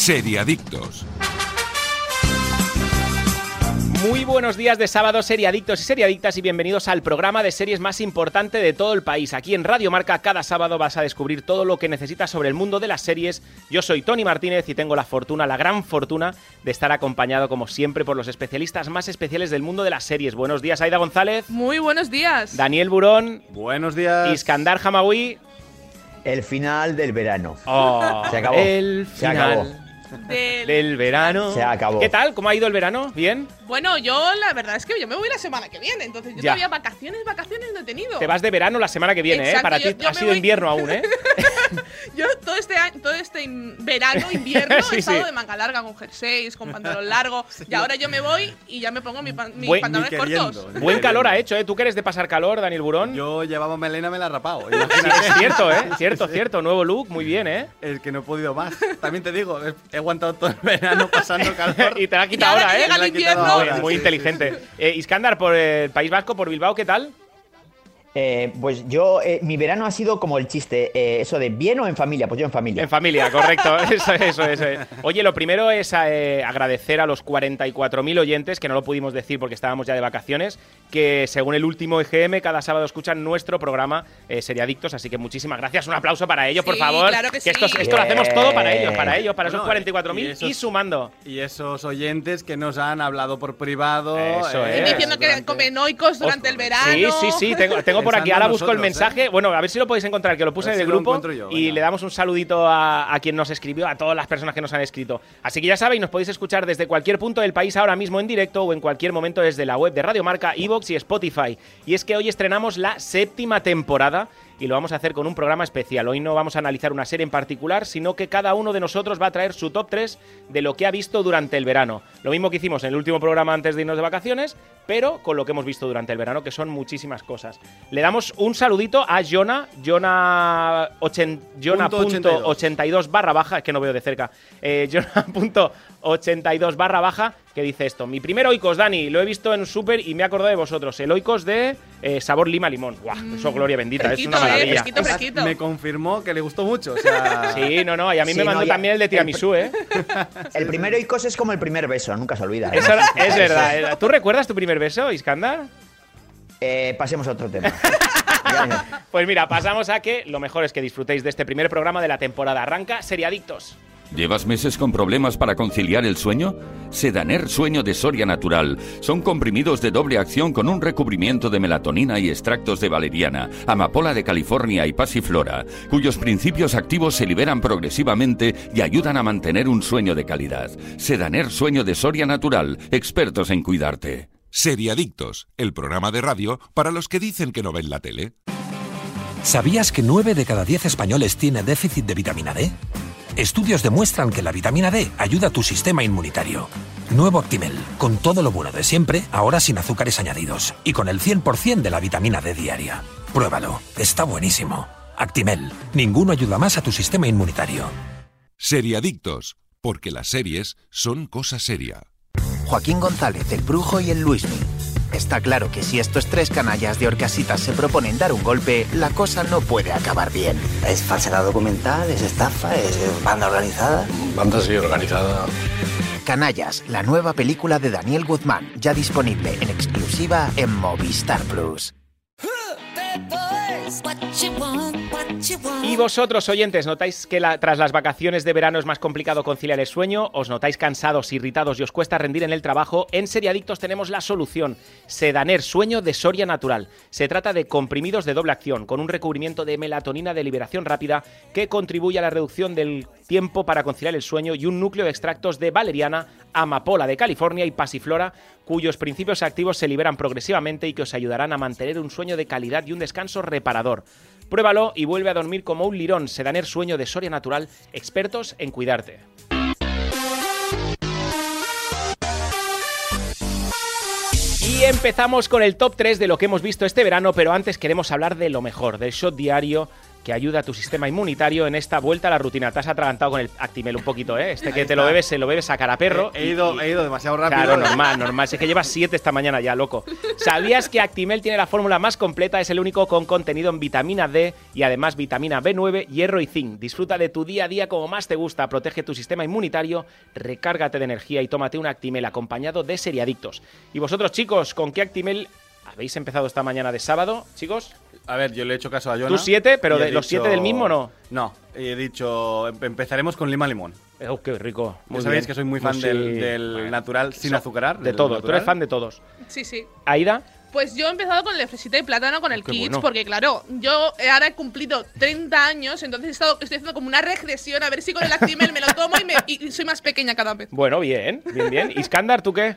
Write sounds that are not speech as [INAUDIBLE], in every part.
Seriadictos. Muy buenos días de sábado, seriadictos y seriadictas, y bienvenidos al programa de series más importante de todo el país. Aquí en Radio Marca, cada sábado vas a descubrir todo lo que necesitas sobre el mundo de las series. Yo soy Tony Martínez y tengo la fortuna, la gran fortuna, de estar acompañado, como siempre, por los especialistas más especiales del mundo de las series. Buenos días, Aida González. Muy buenos días. Daniel Burón. Buenos días. Iskandar Hamawi. El final del verano. Oh, Se acabó. El Se final acabó. Del- del verano. Se acabó. ¿Qué tal? ¿Cómo ha ido el verano? ¿Bien? Bueno, yo la verdad es que yo me voy la semana que viene, entonces yo Ya. todavía vacaciones, vacaciones no he tenido. Te vas de verano la semana que viene, ¿eh? Exacto, Para yo- ti yo ha sido voy- invierno aún, ¿eh? [LAUGHS] Yo todo este año, todo este verano, [LAUGHS] invierno, Sí, he estado sí. de manga larga con jerseys, con pantalón largo, [LAUGHS] y ahora yo me voy y ya me pongo mi pan- mis Buen- pantalones cortos. queriendo. Buen calor ha hecho, ¿eh? ¿Tú que eres de pasar calor, Daniel Burón? Yo llevaba melena, me la he rapado. Sí, es cierto, ¿eh? Cierto, cierto. Nuevo look, muy bien, ¿eh? Es que no he podido más. También te digo, he aguantado todo el verano pasando [LAUGHS] calor. y te la ha quitado ahora ¿eh? llega el invierno, Muy, inteligente. Eh, Iskandar, por el País Vasco, por Bilbao, ¿qué tal? Eh, pues yo, eh, mi verano ha sido como el chiste, eh, eso de bien o en familia, pues yo en familia. En familia, correcto. [LAUGHS] Eso, eso, eso. es. Oye, lo primero es eh, agradecer a los 44.000 oyentes, que no lo pudimos decir porque estábamos ya de vacaciones, que según el último EGM, cada sábado escuchan nuestro programa eh, Seriadictos, así que muchísimas gracias. Un aplauso para ellos, por favor. claro que esto, sí. esto lo hacemos todo para ellos, para ellos, para esos Bueno, 44.000 y y, sumando. Y esos oyentes que nos han hablado por privado. Eso Y es. diciendo que durante- comen oicos durante el verano. Sí, sí, sí, tengo, tengo por aquí, ahora busco el mensaje. Bueno, a ver si lo podéis encontrar, que lo puse en el si grupo. yo, y venga. le damos un saludito a, a quien nos escribió, a todas las personas que nos han escrito. Así que ya sabéis, nos podéis escuchar desde cualquier punto del país ahora mismo en directo o en cualquier momento desde la web de Radio Marca, Evox y Spotify. Y es que hoy estrenamos la séptima temporada y lo vamos a hacer con un programa especial. Hoy no vamos a analizar una serie en particular, sino que cada uno de nosotros va a traer su top 3 de lo que ha visto durante el verano. Lo mismo que hicimos en el último programa antes de irnos de vacaciones, pero con lo que hemos visto durante el verano, que son muchísimas cosas. Le damos un saludito a Jonah, Jonah, ochen- Jonah Punto punto 82 barra baja, es que no veo de cerca, eh, Jonah [LAUGHS] punto 82 barra baja, que dice esto. Mi primer Oikos, Dani, lo he visto en Super y me he acordado de vosotros. El Oikos de eh, sabor lima limón. Guau, eso gloria bendita, es una eh, maravilla. fresquito, fresquito. Me confirmó que le gustó mucho. O sea, [LAUGHS] Sí, no, no, y a mí Sí, me no, mandó ya- también el de tiramisú, ¿eh? [LAUGHS] El primero Icos es como el primer beso, nunca se olvida. Eso es verdad. eh. ¿Tú recuerdas tu primer beso, Iskandar? Eh, pasemos a otro tema. [LAUGHS] Pues mira, pasamos a que lo mejor es que disfrutéis de este primer programa de la temporada. Arranca Seriadictos. ¿Llevas meses con problemas para conciliar el sueño? Sedaner Sueño de Soria Natural. Son comprimidos de doble acción con un recubrimiento de melatonina y extractos de valeriana, amapola de California y pasiflora, cuyos principios activos se liberan progresivamente y ayudan a mantener un sueño de calidad. Sedaner Sueño de Soria Natural. Expertos en cuidarte. Seriadictos, el programa de radio para los que dicen que no ven la tele. ¿Sabías que 9 de cada 10 españoles tiene déficit de vitamina D? Estudios demuestran que la vitamina D ayuda a tu sistema inmunitario. Nuevo Actimel, con todo lo bueno de siempre, ahora sin azúcares añadidos y con el 100% de la vitamina D diaria. Pruébalo, está buenísimo. Actimel, ninguno ayuda más a tu sistema inmunitario. Seriadictos, porque las series son cosa seria. Joaquín González, el Brujo y el Luismi. Está claro que si estos tres canallas de Orcasitas se proponen dar un golpe, la cosa no puede acabar bien. ¿Es falsedad documental? ¿Es estafa? ¿Es banda organizada? Banda así organizada. Canallas, la nueva película de Daniel Guzmán, ya disponible en exclusiva en Movistar Plus. Y vosotros, oyentes, ¿notáis que tras las vacaciones de verano es más complicado conciliar el sueño? ¿Os notáis cansados, irritados y os cuesta rendir en el trabajo? En Seriadictos tenemos la solución. Sedaner Sueño de Soria Natural. Se trata de comprimidos de doble acción, con un recubrimiento de melatonina de liberación rápida que contribuye a la reducción del tiempo para conciliar el sueño y un núcleo de extractos de valeriana, amapola de California y pasiflora, cuyos principios activos se liberan progresivamente y que os ayudarán a mantener un sueño de calidad y un descanso reparador. Pruébalo y vuelve a dormir como un lirón. Sedaner Sueño de Soria Natural, expertos en cuidarte. Y empezamos con el top 3 de lo que hemos visto este verano, pero antes queremos hablar de lo mejor, del shot diario que ayuda a tu sistema inmunitario en esta vuelta a la rutina. Te has atragantado con el Actimel un poquito, ¿eh? Este que te lo bebes, se lo bebes a cara perro. He ido, y- he ido demasiado rápido. Claro, normal, normal. Si es que llevas 7 esta mañana ya, loco. ¿Sabías que Actimel tiene la fórmula más completa? Es el único con contenido en vitamina D y además vitamina B9, hierro y zinc. Disfruta de tu día a día como más te gusta. Protege tu sistema inmunitario, recárgate de energía y tómate un Actimel acompañado de seriadictos. Y vosotros, chicos, ¿con qué Actimel habéis empezado esta mañana de sábado, chicos? A ver, yo le he hecho caso a Jonah. Tú siete, pero de los siete del mismo, ¿no? No, he dicho, em- empezaremos con lima limón. Oh, qué rico. Muy sabéis bien. que soy muy fan Sí. del, del Bueno, natural sin azucarar. De todo, tú eres fan de todos. Sí, sí. Aida, Pues yo he empezado con el de fresita y plátano con el Qué Kids, bueno. porque claro, yo ahora he cumplido 30 años, entonces he estado, estoy haciendo como una regresión a ver si con el Actimel me lo tomo y, me- y- y soy más pequeña cada vez. bueno, bien, bien, bien. Iskandar, ¿tú qué?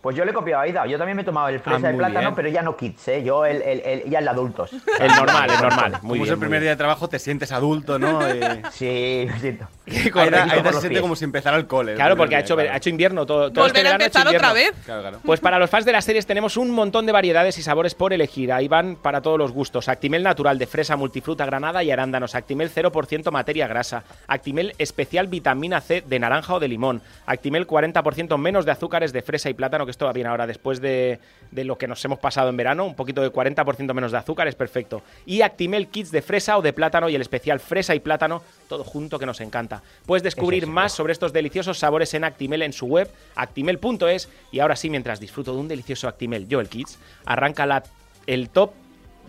Pues yo le he copiado a Aida. Yo también me he tomado el fresa Ah, de plátano, bien. pero ya no kids, ¿eh? Yo el, el, el- ya el de adultos. El normal, el normal. Muy Como bien. es el muy primer bien. día de trabajo, te sientes adulto, ¿no? [LAUGHS] [LAUGHS] Y- Sí, lo siento. Aida, Aida se siente pies. como si empezara el cole. Claro, porque ha hecho, claro. ha hecho invierno todo. todo Volver este a verano ha hecho empezar otra vez. Claro, claro. Pues para los fans de las series tenemos un montón de variedades y sabores por elegir. Ahí van para todos los gustos. Actimel natural de fresa, multifruta, granada y arándanos. Actimel 0% materia grasa. Actimel especial vitamina C de naranja o de limón. Actimel 40% menos de azúcares de fresa y plátano, que esto va bien ahora después de, de lo que nos hemos pasado en verano. Un poquito de 40% menos de azúcar es perfecto. Y Actimel kits de fresa o de plátano y el especial fresa y plátano, todo junto que nos encanta. Puedes descubrir más sobre estos deliciosos sabores en Actimel en su web, actimel.es. Y ahora sí, mientras disfruto de un delicioso Actimel, yo el Kids, arranca la, el top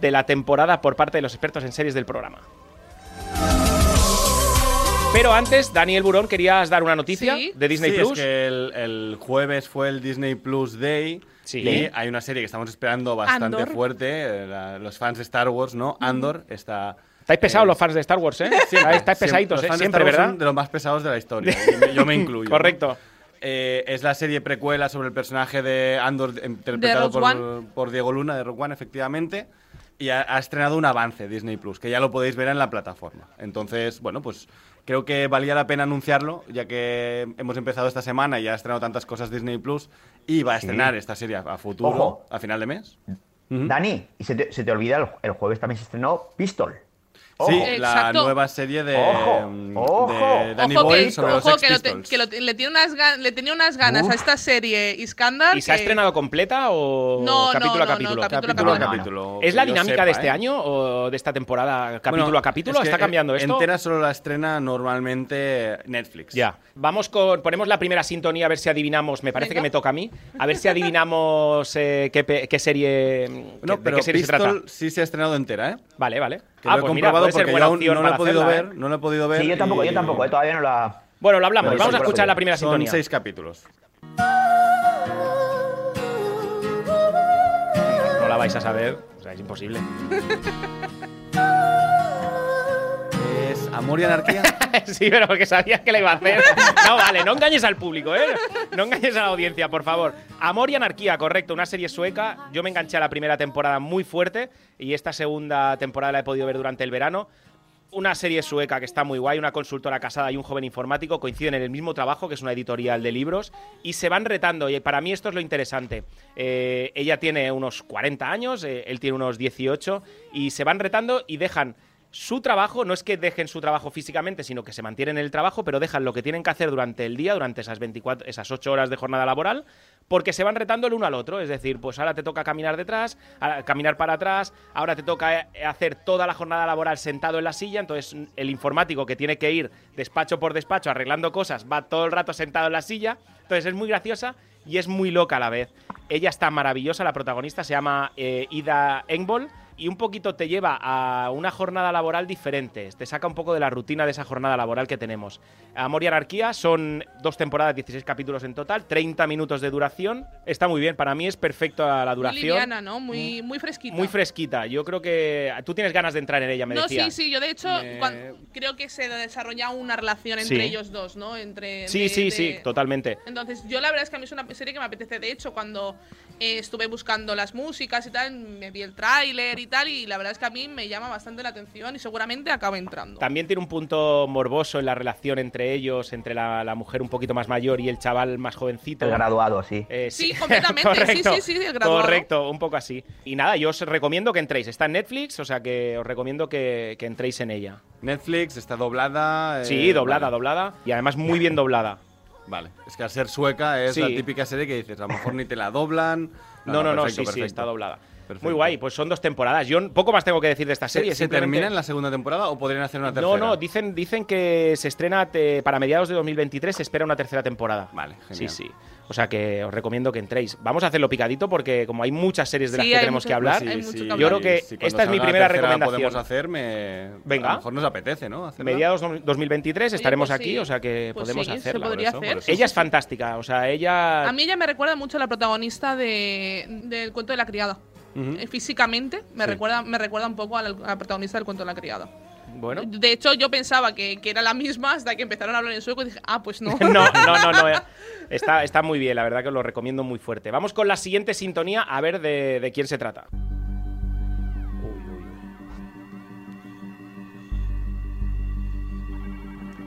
de la temporada por parte de los expertos en series del programa. Pero antes, Daniel Burón, querías dar una noticia Sí. de Disney sí, Plus. Es que el, el jueves fue el Disney Plus Day. Sí. Y hay una serie que estamos esperando bastante Andor. fuerte. eh, la- los fans de Star Wars, ¿no? Andor está. Estáis pesados eh, los fans de Star Wars, ¿eh? [LAUGHS] siempre, Estáis pesaditos, los ¿eh? Siempre, ¿verdad? son de los más pesados de la historia. yo, me, yo me incluyo. [LAUGHS] Correcto. Eh, es la serie precuela sobre el personaje de Andor, interpretado Rogue por, por Diego Luna, de Rogue One, efectivamente. Y ha, ha estrenado un avance Disney Plus, que ya lo podéis ver en la plataforma. Entonces, bueno, pues creo que valía la pena anunciarlo, ya que hemos empezado esta semana y ya ha estrenado tantas cosas Disney Plus y va a estrenar esta serie a, a futuro, Ojo. a final de mes. Dani, y se te, se te olvida, el, el jueves también se estrenó Pistol. Sí, Ojo. la Exacto. nueva serie de, Ojo, mm, ojo. de Danny ojo Boyle que, sobre ojo los que, lo te- Pistols. que lo te- le, tiene unas gan- le tenía unas ganas Uf. a esta serie Iskandar. ¿Y se ha estrenado completa o No, capítulo no, a capítulo? no, capítulo a capítulo a capítulo. capítulo. ¿Es la dinámica sepa, de este ¿eh? año o de esta temporada, capítulo Bueno, a capítulo? es que ¿Está cambiando esto? Entera solo la estrena normalmente Netflix. Ya. Vamos con. Ponemos la primera sintonía a ver si adivinamos. Me parece Venga. que me toca a mí. A ver si adivinamos eh, qué, pe- qué serie. qué- No, de pero qué serie se trata. Sí se ha estrenado entera, ¿eh? Vale, vale. Que ah, lo he pues mira, comprobado puede ser porque buena yo aún no lo he podido hacerla, ver, ¿eh? no lo he podido ver. Sí, yo tampoco, y- yo tampoco, eh, todavía no la. Bueno, lo hablamos. Pero Vamos a escuchar la primera Son sintonía. seis capítulos. No la vais a saber. O sea, es imposible. [LAUGHS] Amor y Anarquía. [LAUGHS] sí, pero porque sabías que la iba a hacer. No, vale, no engañes al público, ¿eh? No engañes a la audiencia, por favor. Amor y Anarquía, correcto, una serie sueca. Yo me enganché a la primera temporada muy fuerte y esta segunda temporada la he podido ver durante el verano. Una serie sueca que está muy guay, una consultora casada y un joven informático coinciden en el mismo trabajo, que es una editorial de libros, y se van retando. Y para mí esto es lo interesante. Eh, ella tiene unos 40 años, eh, él tiene unos 18, y se van retando y dejan su trabajo, no es que dejen su trabajo físicamente, sino que se mantienen en el trabajo, pero dejan lo que tienen que hacer durante el día, durante esas 24, esas 8 horas de jornada laboral, porque se van retando el uno al otro. Es decir, pues ahora te toca caminar detrás, caminar para atrás, ahora te toca eh, hacer toda la jornada laboral sentado en la silla, entonces el informático que tiene que ir despacho por despacho arreglando cosas, va todo el rato sentado en la silla, entonces es muy graciosa y es muy loca a la vez. Ella está maravillosa, la protagonista se llama eh, Ida Engbol y un poquito te lleva a una jornada laboral diferente, te saca un poco de la rutina de esa jornada laboral que tenemos. Amor y Anarquía son dos temporadas, 16 capítulos en total, 30 minutos de duración, está muy bien, para mí es perfecto a la Muy duración. liviana, ¿no? Muy, muy fresquita. Muy fresquita, yo creo que tú tienes ganas de entrar en ella, me No, sí, sí, yo de hecho Me- creo que se desarrolla una relación entre Sí. ellos dos, ¿no? Entre, Sí, de- sí, de- sí, totalmente. Entonces, yo la verdad es que a mí es una serie que me apetece. De hecho, cuando eh, estuve buscando las músicas y tal, me vi el tráiler y tal, y la verdad es que a mí me llama bastante la atención y seguramente acabe entrando. También tiene un punto morboso en la relación entre ellos, entre la, la mujer un poquito más mayor y el chaval más jovencito. El graduado, sí. Eh, Sí, [LAUGHS] completamente, sí, Correcto, sí, sí, el graduado. Correcto, un poco así. Y nada, yo os recomiendo que entréis. Está en Netflix, o sea que os recomiendo que, que entréis en ella. Netflix está doblada. eh, Sí, doblada, vale. doblada. Y además muy bien doblada. Vale, es que al ser sueca es Sí. la típica serie que dices, a lo mejor ni te la doblan. No, no, no, perfecto, sí, sí, perfecto. está doblada. Perfecto. Muy guay, pues son dos temporadas. Yo poco más tengo que decir de esta ¿Se, serie. se simplemente- termina en la segunda temporada o podrían hacer una tercera? No, no, dicen, dicen que se estrena te- para mediados de 2023, se espera una tercera temporada. Vale, Sí, genial. sí. O sea que os recomiendo que entréis. Vamos a hacerlo picadito porque como hay muchas series de las Sí, que tenemos mucho- que hablar, yo creo que esta es mi primera recomendación. podemos hacer, me... Venga. A lo mejor nos apetece, ¿no? Hacerla. Mediados de 2023 estaremos pues aquí, sí. o sea que Pues podemos sí, se hacerla. podría por hacer. eso. Ella es fantástica, o sea, ella... A mí ella me recuerda mucho a la protagonista de, del cuento de la criada. Eh, Físicamente me, Sí. recuerda, me recuerda un poco a la, a la protagonista del cuento de la criada. Bueno. De hecho, yo pensaba que, que era la misma hasta que empezaron a hablar en sueco y dije, ah, pues no. [LAUGHS] No, no, no, no. [LAUGHS] eh. Está, está muy bien, la verdad que os lo recomiendo muy fuerte. Vamos con la siguiente sintonía a ver de, de quién se trata.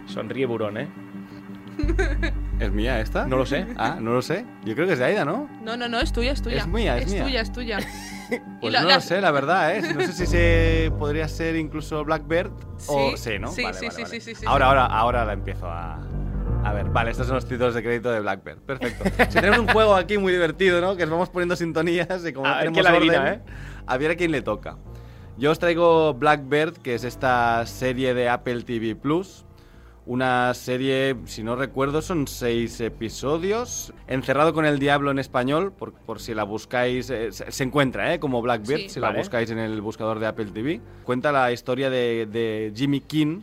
Sonríe Burón, ¿eh? ¿Es mía esta? No lo sé. Ah, no lo sé. Yo creo que es de Aida, ¿no? No, no, no, es tuya, es tuya. Es mía, es es mía. tuya, es tuya. [LAUGHS] Pues la- no la- lo sé, la verdad, ¿eh? No sé si se [LAUGHS] podría ser incluso Blackbird o Sí, sí, ¿no? sí, Vale, sí, vale, sí, vale. sí, sí, sí, Ahora, ahora, ahora la empiezo a... A ver, vale, estos son los títulos de crédito de Blackbird. Perfecto. Si tenemos un juego aquí muy divertido, ¿no? Que nos vamos poniendo sintonías y como A no ver tenemos quién la orden, adivina, ¿eh? a ver a quién le toca. Yo os traigo Blackbird, que es esta serie de Apple TV Plus. Una serie, si no recuerdo, son seis episodios. Encerrado con el Diablo en español, por, por si la buscáis. eh, se, encuentra, ¿eh? Como Blackbird, Sí. si Vale. la buscáis en el buscador de Apple TV. Cuenta la historia de, de Jimmy King,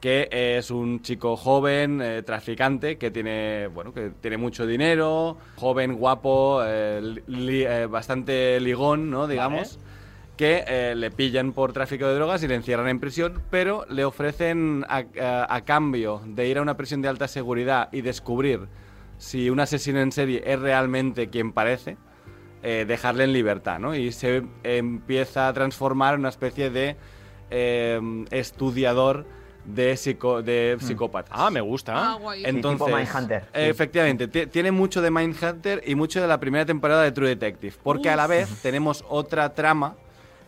que es un chico joven, eh, traficante, que tiene, bueno, que tiene mucho dinero, joven, guapo, eh, li- eh, bastante ligón, ¿no? Digamos. Que eh, le pillan por tráfico de drogas y le encierran en prisión, pero le ofrecen a, a- a cambio de ir a una prisión de alta seguridad y descubrir si un asesino en serie es realmente quien parece, eh, dejarle en libertad, ¿no? Y se empieza a transformar en una especie de eh, estudiador de, psico- de psicópatas. Ah, me gusta. Ah, guay. Entonces, tipo Mindhunter, sí. eh, efectivamente, ti- tiene mucho de Mindhunter y mucho de la primera temporada de True Detective, porque a la vez tenemos otra trama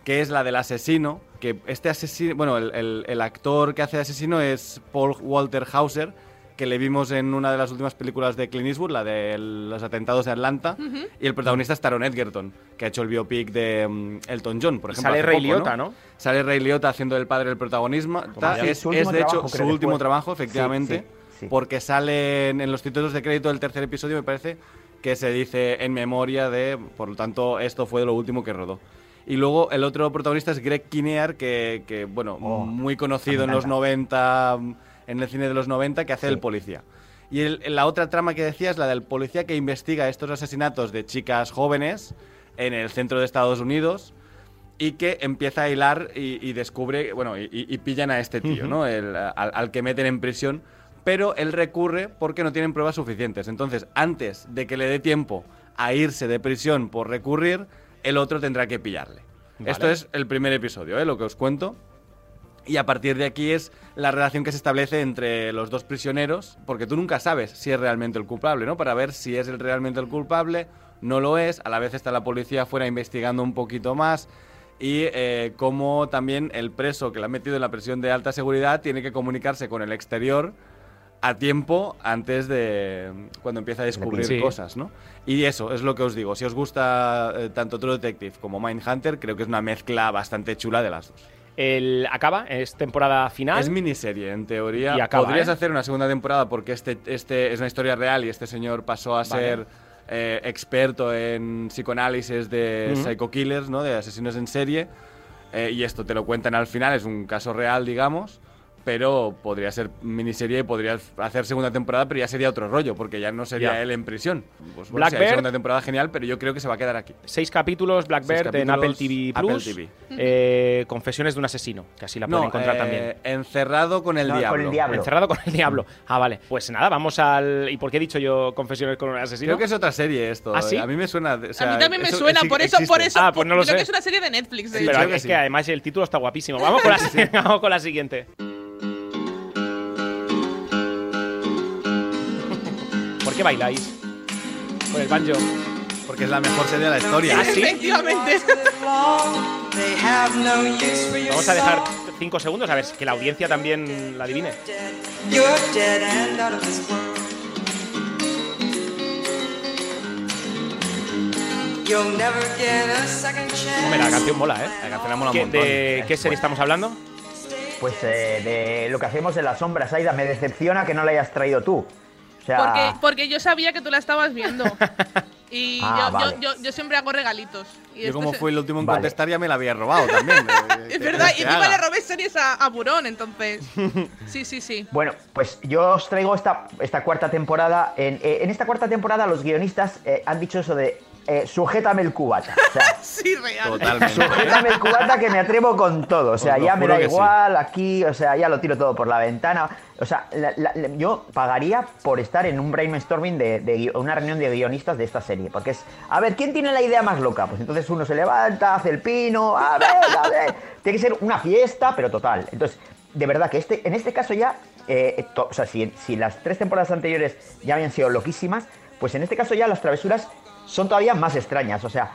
que es la del asesino, que este asesino, bueno, el, el- el actor que hace de asesino es Paul Walter Hauser, que le vimos en una de las últimas películas de Clint Eastwood, la de los atentados de Atlanta, y el protagonista es Taron Edgerton, que ha hecho el biopic de mm, Elton John, por ejemplo. Sale poco, Liotta, ¿no? Sale Ray Liotta haciendo el padre del protagonismo. Es, es, de hecho su último fue. trabajo, Sí, efectivamente, sí, sí. porque sale en, en los títulos de crédito del tercer episodio, me parece, que se dice en memoria de, por lo tanto, esto fue lo último que rodó. Y luego el otro protagonista es Greg Kinnear, que, que, bueno, Oh, muy conocido en los encanta. 90, en el cine de los 90, que hace Sí. el policía. Y el- la otra trama que decía es la del policía que investiga estos asesinatos de chicas jóvenes en el centro de Estados Unidos y que empieza a hilar y, y descubre, bueno, y, y pillan a este tío, ¿no? El- al, al que meten en prisión, pero él recurre porque no tienen pruebas suficientes. Entonces, antes de que le dé tiempo a irse de prisión por recurrir, el otro tendrá que pillarle. Vale. Esto es el primer episodio, ¿eh? lo que os cuento. Y a partir de aquí es la relación que se establece entre los dos prisioneros, porque tú nunca sabes si es realmente el culpable, ¿no? Para ver si es realmente el culpable, no lo es, a la vez está la policía afuera investigando un poquito más y eh, cómo también el preso que le ha metido en la prisión de alta seguridad tiene que comunicarse con el exterior a tiempo antes de cuando empieza a descubrir Sí. cosas, ¿no? Y eso es lo que os digo. Si os gusta eh, tanto True Detective como Mindhunter, creo que es una mezcla bastante chula de las dos. El acaba, es temporada final. Es miniserie, en teoría. Y acaba, Podrías ¿eh? hacer una segunda temporada porque este, este es una historia real y este señor pasó a Vale. ser eh, experto en psicoanálisis de Ujú. psycho killers, ¿no? De asesinos en serie. Eh, y esto te lo cuentan al final, es un caso real, digamos. Pero podría ser miniserie y podría hacer segunda temporada, pero ya sería otro rollo, porque ya no sería él en prisión. Pues, bueno, segunda temporada genial, pero yo creo que se va a quedar aquí. Seis capítulos, Blackbird en capítulos, Apple TV Apple Plus. TV. Eh, Confesiones de un asesino, que así la pueden No, encontrar eh, también. Encerrado con el No, con diablo. el diablo. Encerrado con el diablo. Ah, vale. Pues nada, vamos al. ¿Y por qué he dicho yo Confesiones con un asesino? Creo que es otra serie esto. ¿Ah, sí? A mí me suena. o sea, a mí también me eso suena, por eso, por eso. Ah, pues no lo creo sé. que es una serie de Netflix. de Sí, hecho. Pero que es sí. que además el título está guapísimo. Vamos con la, [LAUGHS] [LAUGHS] vamos con la siguiente. ¿Por qué bailáis? Con el banjo. Porque es la mejor serie de la historia. ¿Ah, sí? Efectivamente. Vamos a dejar cinco segundos a ver que la audiencia también la adivine. Hombre, la canción mola, ¿eh? La canción mola un ¿Qué, montón. ¿De qué serie estamos hablando? Pues eh, de lo que hacemos en las sombras, Aida, me decepciona que no la hayas traído tú. O sea, Porque, porque yo sabía que tú la estabas viendo. Y [LAUGHS] Ah, yo, vale. yo, yo, yo siempre hago regalitos. Y Yo como se- fui el último en Vale. contestar ya me la había robado también. eh, [LAUGHS] Es ¿qué verdad, y encima le robé series a, a Burón, entonces. [LAUGHS] Sí, sí, sí. Bueno, pues yo os traigo esta, esta cuarta temporada. En, eh, en esta cuarta temporada los guionistas eh, han dicho eso de eh, sujétame el cubata. O sea, [LAUGHS] Sí, real. Totalmente. sujétame el cubata que me atrevo con todo. O sea, Os ya me da sí. igual aquí, o sea, ya lo tiro todo por la ventana. O sea, la- la- la- yo pagaría por estar en un brainstorming de, una reunión de guionistas de esta serie. Porque es, a ver, ¿quién tiene la idea más loca? Pues entonces uno se levanta, hace el pino, a ver, a ver. Tiene que ser una fiesta, pero total. Entonces, de verdad que este, en este caso ya, eh, to- o sea, si, si las tres temporadas anteriores ya habían sido loquísimas, pues en este caso ya las travesuras son todavía más extrañas. O sea,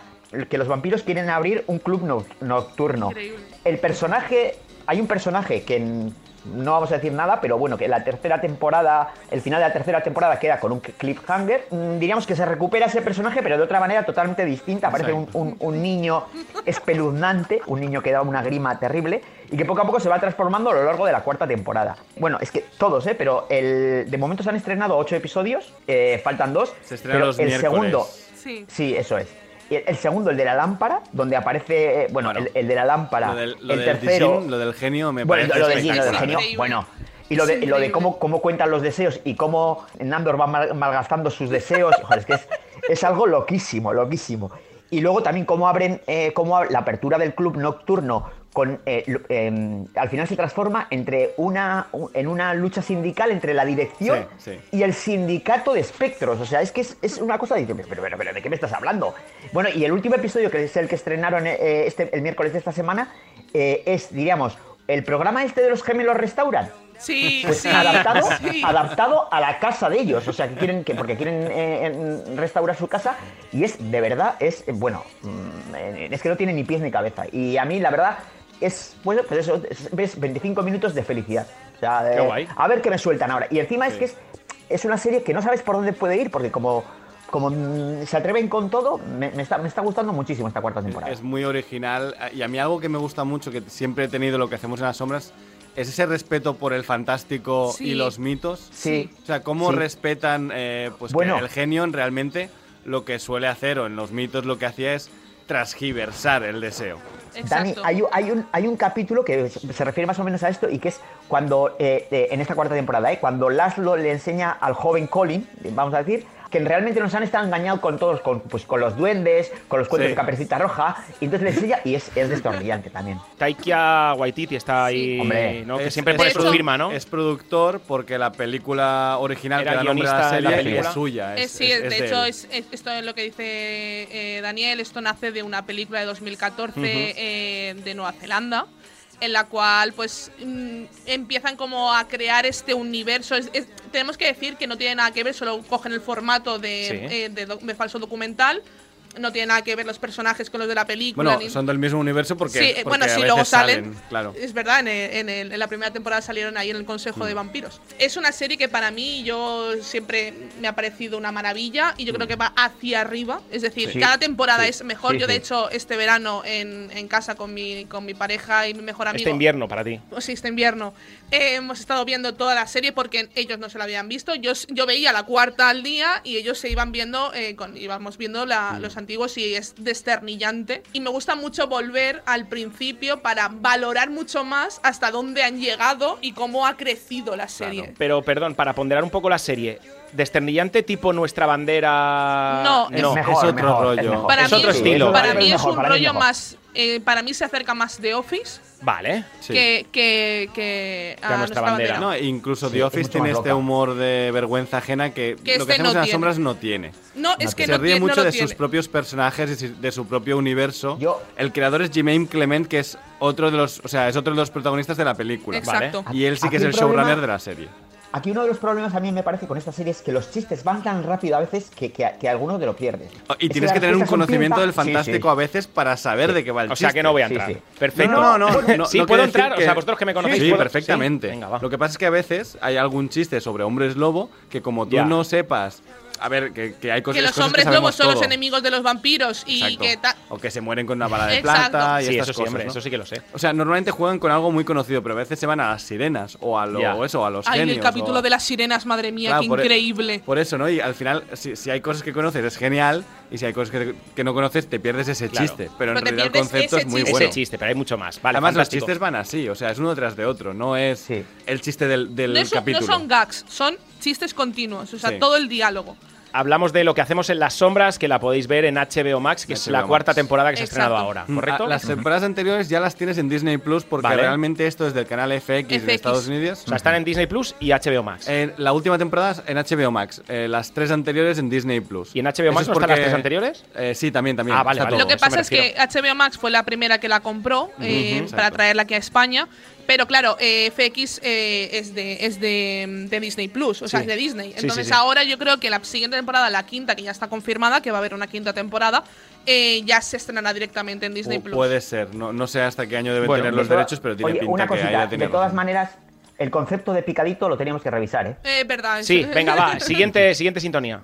que los vampiros quieren abrir un club no- nocturno. Increíble. El personaje, hay un personaje que no vamos a decir nada, pero bueno, que la tercera temporada, el final de la tercera temporada queda con un cliffhanger. Mm, Diríamos que se recupera ese personaje, pero de otra manera totalmente distinta. Aparece un, un- un niño espeluznante, un niño que da una grima terrible y que poco a poco se va transformando a lo largo de la cuarta temporada. Bueno, es que todos, ¿eh? Pero el, de momento se han estrenado ocho episodios, eh, faltan dos. Se estrenan pero los el miércoles. segundo, Sí. Sí, eso es. Y el, el segundo, el de la lámpara, donde aparece, eh, bueno, Bueno, el, el de la lámpara, Lo del, lo el del tercero, lo del genio me bueno, parece lo del genio, lo del genio, bueno. Y lo de, lo de cómo, cómo cuentan los deseos y cómo Nandor va mal- malgastando sus deseos, [LAUGHS] joder, es que es, es algo loquísimo, loquísimo. Y luego también cómo abren, eh, cómo ab- la apertura del club nocturno con, eh, em, al final se transforma entre una, un- en una lucha sindical entre la dirección Sí, sí. y el sindicato de espectros. O sea, es que es, es una cosa de pero, pero, pero, ¿de qué me estás hablando? Bueno, y el último episodio, que es el que estrenaron eh, este, el miércoles de esta semana, eh, es, diríamos, el programa este de los gemelos restauran. Sí, Pues sí. adaptado, [LAUGHS] sí. adaptado a la casa de ellos. O sea, que quieren que, porque quieren eh, en- restaurar su casa. Y es, de verdad, es, bueno, mm, es que no tiene ni pies ni cabeza. Y a mí, la verdad, es, pues, pues eso, es- ves 25 minutos de felicidad. O sea, Qué eh, guay. a ver qué me sueltan ahora. Y encima es que es, es una serie que no sabes por dónde puede ir, porque como, como mm, se atreven con todo, me, me está, me está gustando muchísimo esta cuarta temporada. Es muy original y a mí algo que me gusta mucho, que siempre he tenido lo que hacemos en las sombras, es ese respeto por el fantástico Sí. y los mitos. Sí. O sea, cómo Sí. respetan eh, pues que Bueno. el genio realmente lo que suele hacer, o en los mitos lo que hacía es transgiversar el deseo. Dani, hay, un- hay un, hay un capítulo que se refiere más o menos a esto y que es cuando, eh, eh, en esta cuarta temporada, eh, cuando Laszlo le enseña al joven Colin, vamos a decir, que realmente nos han estado engañados con todos, con, pues, con los duendes, con los cuentos Sí. de Caperucita Roja, y entonces le enseña y es, es destornillante también. Taikia Waititi está ahí, Sí. Hombre. ¿no? que Es- siempre es pone De su firma, ¿no? Es productor porque la película original Era que da nombre a la de la serie película. es suya. Es, sí, es- de, es hecho, él. es, es- esto es lo que dice eh, Daniel. Esto nace de una película de 2014 eh, de Nueva Zelanda, en la cual, pues, mm, empiezan como a crear este universo. Es- es- tenemos que decir que no tiene nada que ver, solo cogen el formato de, Sí. eh, de falso documental. No tiene nada que ver los personajes con los de la película. Bueno, ni- son del mismo universo porque, sí, eh, porque bueno, sí, veces luego salen. claro. Es verdad, en, en el- en la primera temporada salieron ahí en el Consejo Mm. de Vampiros. Es una serie que para mí yo siempre me ha parecido una maravilla y yo creo que va hacia arriba. Es decir, Sí. cada temporada Sí. es mejor. Sí, yo, de hecho, este verano en, en casa con mi, con mi pareja y mi mejor amigo. Este invierno para ti. o sí, este invierno. eh, hemos estado viendo toda la serie porque ellos no se la habían visto. Yo, yo veía la cuarta al día y ellos se iban viendo, eh, con, íbamos viendo la- los antiguos y es desternillante. Y me gusta mucho volver al principio para valorar mucho más hasta dónde han llegado y cómo ha crecido la serie. Pero, perdón, para ponderar un poco la serie, ¿desternillante tipo nuestra bandera? No, es Es otro rollo. Para es mí, otro estilo. Para mí es mejor, un para rollo mejor. más. Eh, para mí se acerca más de Office Vale. Sí. que, que, que Que a nuestra bandera. No, incluso Sí, The Office tiene este humor de vergüenza ajena que, Que lo que este hacemos no en las tiene. sombras no tiene. No, es que Se no, ríe mucho de tiene. sus propios personajes y de su propio universo. Yo- El creador es Jermaine Clement, que es otro de los, o sea, es otro de los protagonistas de la película. Exacto. Y él sí que es el el problema- showrunner de la serie. Aquí uno de los problemas a mí me parece con esta serie es que los chistes van tan rápido a veces que, que, que alguno te lo pierdes. Oh, Y Es tienes que tener un conocimiento del. Sí, fantástico sí. a veces para saber de qué va el O sea chiste. que no voy a Sí, entrar. sí. Perfecto. No, no, no. no, sí, no puedo entrar. O sea, vosotros que me conocéis. Sí, ¿puedo? perfectamente. Sí, Venga, va. Lo que pasa es que a veces hay algún chiste sobre hombres lobo que como tú Ya. no sepas... A ver, que, que hay cosas que los cosas hombres sabemos lobos son los enemigos de los vampiros y Exacto. que O que se mueren con una bala de Exacto. plata y Sí, estas eso sí, cosas, ¿no? eso sí que lo sé. O sea, normalmente juegan con algo muy conocido, pero a veces se van a las sirenas o a lo, o eso, a los Ay, genios. el capítulo de las sirenas, madre mía, Claro, qué por e- increíble. Por eso, ¿no? Y al final, si, si hay cosas que conoces es genial, y si hay cosas que, que no conoces, te pierdes ese Claro. chiste. Pero en Pero te realidad el concepto es muy chiste. bueno. Ese chiste, pero hay mucho más. Vale, Además, fantástico. los chistes van así, o sea, es uno tras de otro, no es Sí. el chiste del, del No, no capítulo. son gags, son chistes continuos, o sea, Sí. todo el diálogo. Hablamos de lo que hacemos en las sombras, que la podéis ver en HBO Max, que es HBO la cuarta Max. temporada que se ha estrenado ahora, Mm, ¿correcto? a- Las temporadas anteriores ya las tienes en Disney Plus porque Vale. realmente esto es del canal FX, de FX. Estados Unidos. O sea, están en Disney Plus y HBO Max. Eh, la última temporada en HBO Max, eh, las tres anteriores en Disney Plus. ¿Y en HBO Max Eso no es están las porque- tres anteriores? Eh, sí, también, también. Ah, vale, vale. todo. Lo que pasa es que. HBO Max fue la primera que la compró eh, Ujú, para traerla aquí a España. Pero claro, eh, FX eh, es, de, es de, de Disney Plus, o sea, Sí. es de Disney. Entonces sí, sí. ahora yo creo que la siguiente temporada, la quinta, que ya está confirmada, que va a haber una quinta temporada, eh, ya se estrenará directamente en Disney Plus. Puede ser, no, no sé hasta qué año deben Bueno, tener los toda- derechos, pero tiene Oye, pinta una que cosita, tiene de todas razón. maneras, el concepto de picadito lo teníamos que revisar, ¿eh? Eh, verdad. Sí, venga, va. [LAUGHS] Siguiente, siguiente sintonía.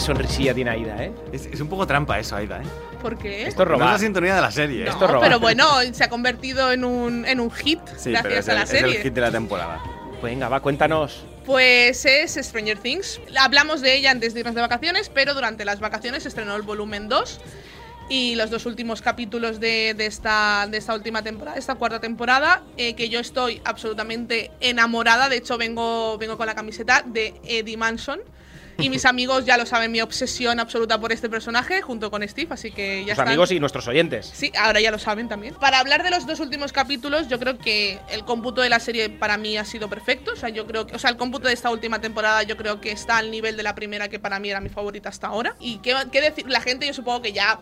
Qué sonrisilla tiene Aida, ¿eh? Es, es un poco trampa eso, Aida, ¿eh? ¿Por qué? Esto es No es la sintonía de la serie. No, esto es robar. pero bueno, se ha convertido en un, en un hit Sí, pero gracias es a el, la es el serie. hit de la temporada. Venga, va, cuéntanos. Pues es Stranger Things. Hablamos de ella antes de irnos de vacaciones, pero durante las vacaciones se estrenó el volumen 2 y los dos últimos capítulos de, de esta, de esta última temporada, esta cuarta temporada, eh, que yo estoy absolutamente enamorada. De hecho, vengo, vengo con la camiseta de Eddie Manson. Y mis amigos ya lo saben, mi obsesión absoluta por este personaje, junto con Steve, así que ya están. amigos y nuestros oyentes. Sí, ahora ya lo saben también. Para hablar de los dos últimos capítulos, yo creo que el cómputo de la serie para mí ha sido perfecto. O sea, yo creo que, o sea, el cómputo de esta última temporada yo creo que está al nivel de la primera, que para mí era mi favorita hasta ahora. Y qué, qué decir, la gente yo supongo que ya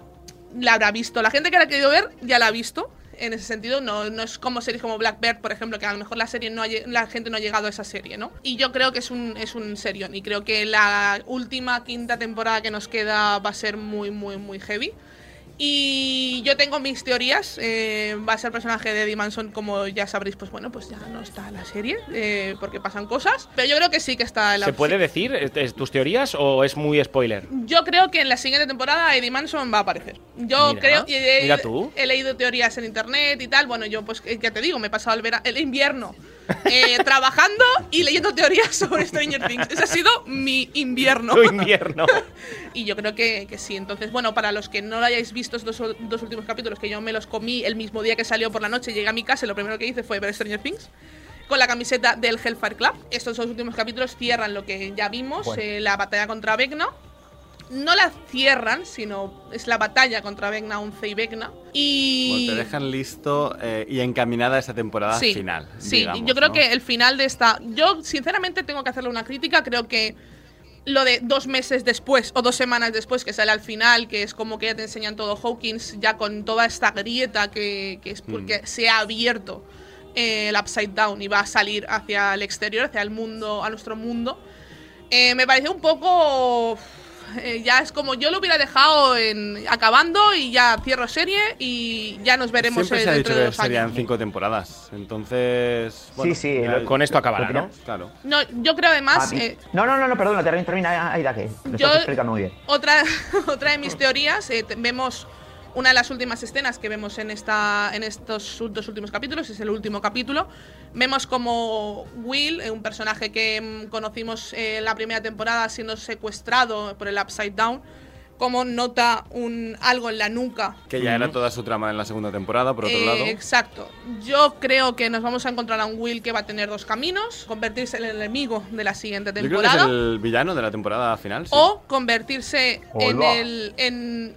la habrá visto. La gente que la ha querido ver ya la ha visto. En ese sentido, no, no es como series como Blackbird, por ejemplo, que a lo mejor la serie no ha la gente no ha llegado a esa serie, ¿no? Y yo creo que es un, es un serión. Y creo que la última quinta temporada que nos queda va a ser muy, muy, muy heavy. Y yo tengo mis teorías. eh, va a ser el personaje de Eddie Manson, como ya sabréis, pues bueno, pues ya no está en la serie, eh, porque pasan cosas. Pero yo creo que sí que está en la ¿Se puede decir tus teorías o es muy spoiler? Yo creo que en la siguiente temporada Eddie Manson va a aparecer. Yo Mira, creo. he, mira tú. he leído teorías en internet y tal. Bueno, yo, pues, eh, ya te digo, me he pasado el, vera- el invierno eh, trabajando y leyendo teorías sobre Stranger Things. Ese ha sido mi invierno. Tu invierno. [LAUGHS] Y yo creo que, que sí. Entonces, bueno, para los que no lo hayáis visto estos dos, dos últimos capítulos, que yo me los comí el mismo día que salió por la noche, llegué a mi casa y lo primero que hice fue ver Stranger Things. Con la camiseta del Hellfire Club. Estos dos últimos capítulos cierran lo que ya vimos, Bueno. eh, la batalla contra Vecna. No la cierran, sino es la batalla contra Vecna, Unce y Vecna. Y. Bueno, te dejan listo eh, y encaminada esa temporada sí, final. Sí, digamos, yo creo ¿no? que el final de esta. Yo, sinceramente, tengo que hacerle una crítica. Creo que lo de dos meses después o dos semanas después que sale al final, que es como que ya te enseñan todo Hawkins, ya con toda esta grieta que, que es Mm. porque se ha abierto eh, el Upside Down y va a salir hacia el exterior, hacia el mundo, a nuestro mundo. Eh, me pareció un poco. Eh, ya es como yo lo hubiera dejado en acabando y ya cierro serie y ya nos veremos Siempre eh, se ha dentro dicho de que dos serían años. cinco temporadas. Entonces. bueno, sí, sí, ya- lo- Con esto acabará, ¿no? Claro. No, yo creo además. Eh, No, no, no, no, perdona, termina, termina, Aida, que lo Yo- estás explicando muy bien. Otra, [LAUGHS] otra de mis teorías, eh, te- vemos Una de las últimas escenas que vemos en, esta, en estos dos últimos capítulos, es el último capítulo, vemos como Will, eh, un personaje que mm, conocimos en la primera temporada siendo secuestrado por el Upside Down, como nota un algo en la nuca. Que ya era toda su trama en la segunda temporada, por otro Eh, lado. Exacto. Yo creo que nos vamos a encontrar a un Will que va a tener dos caminos: convertirse en el enemigo de la siguiente Yo creo que es temporada. el villano de la temporada final. sí. O convertirse en el. En,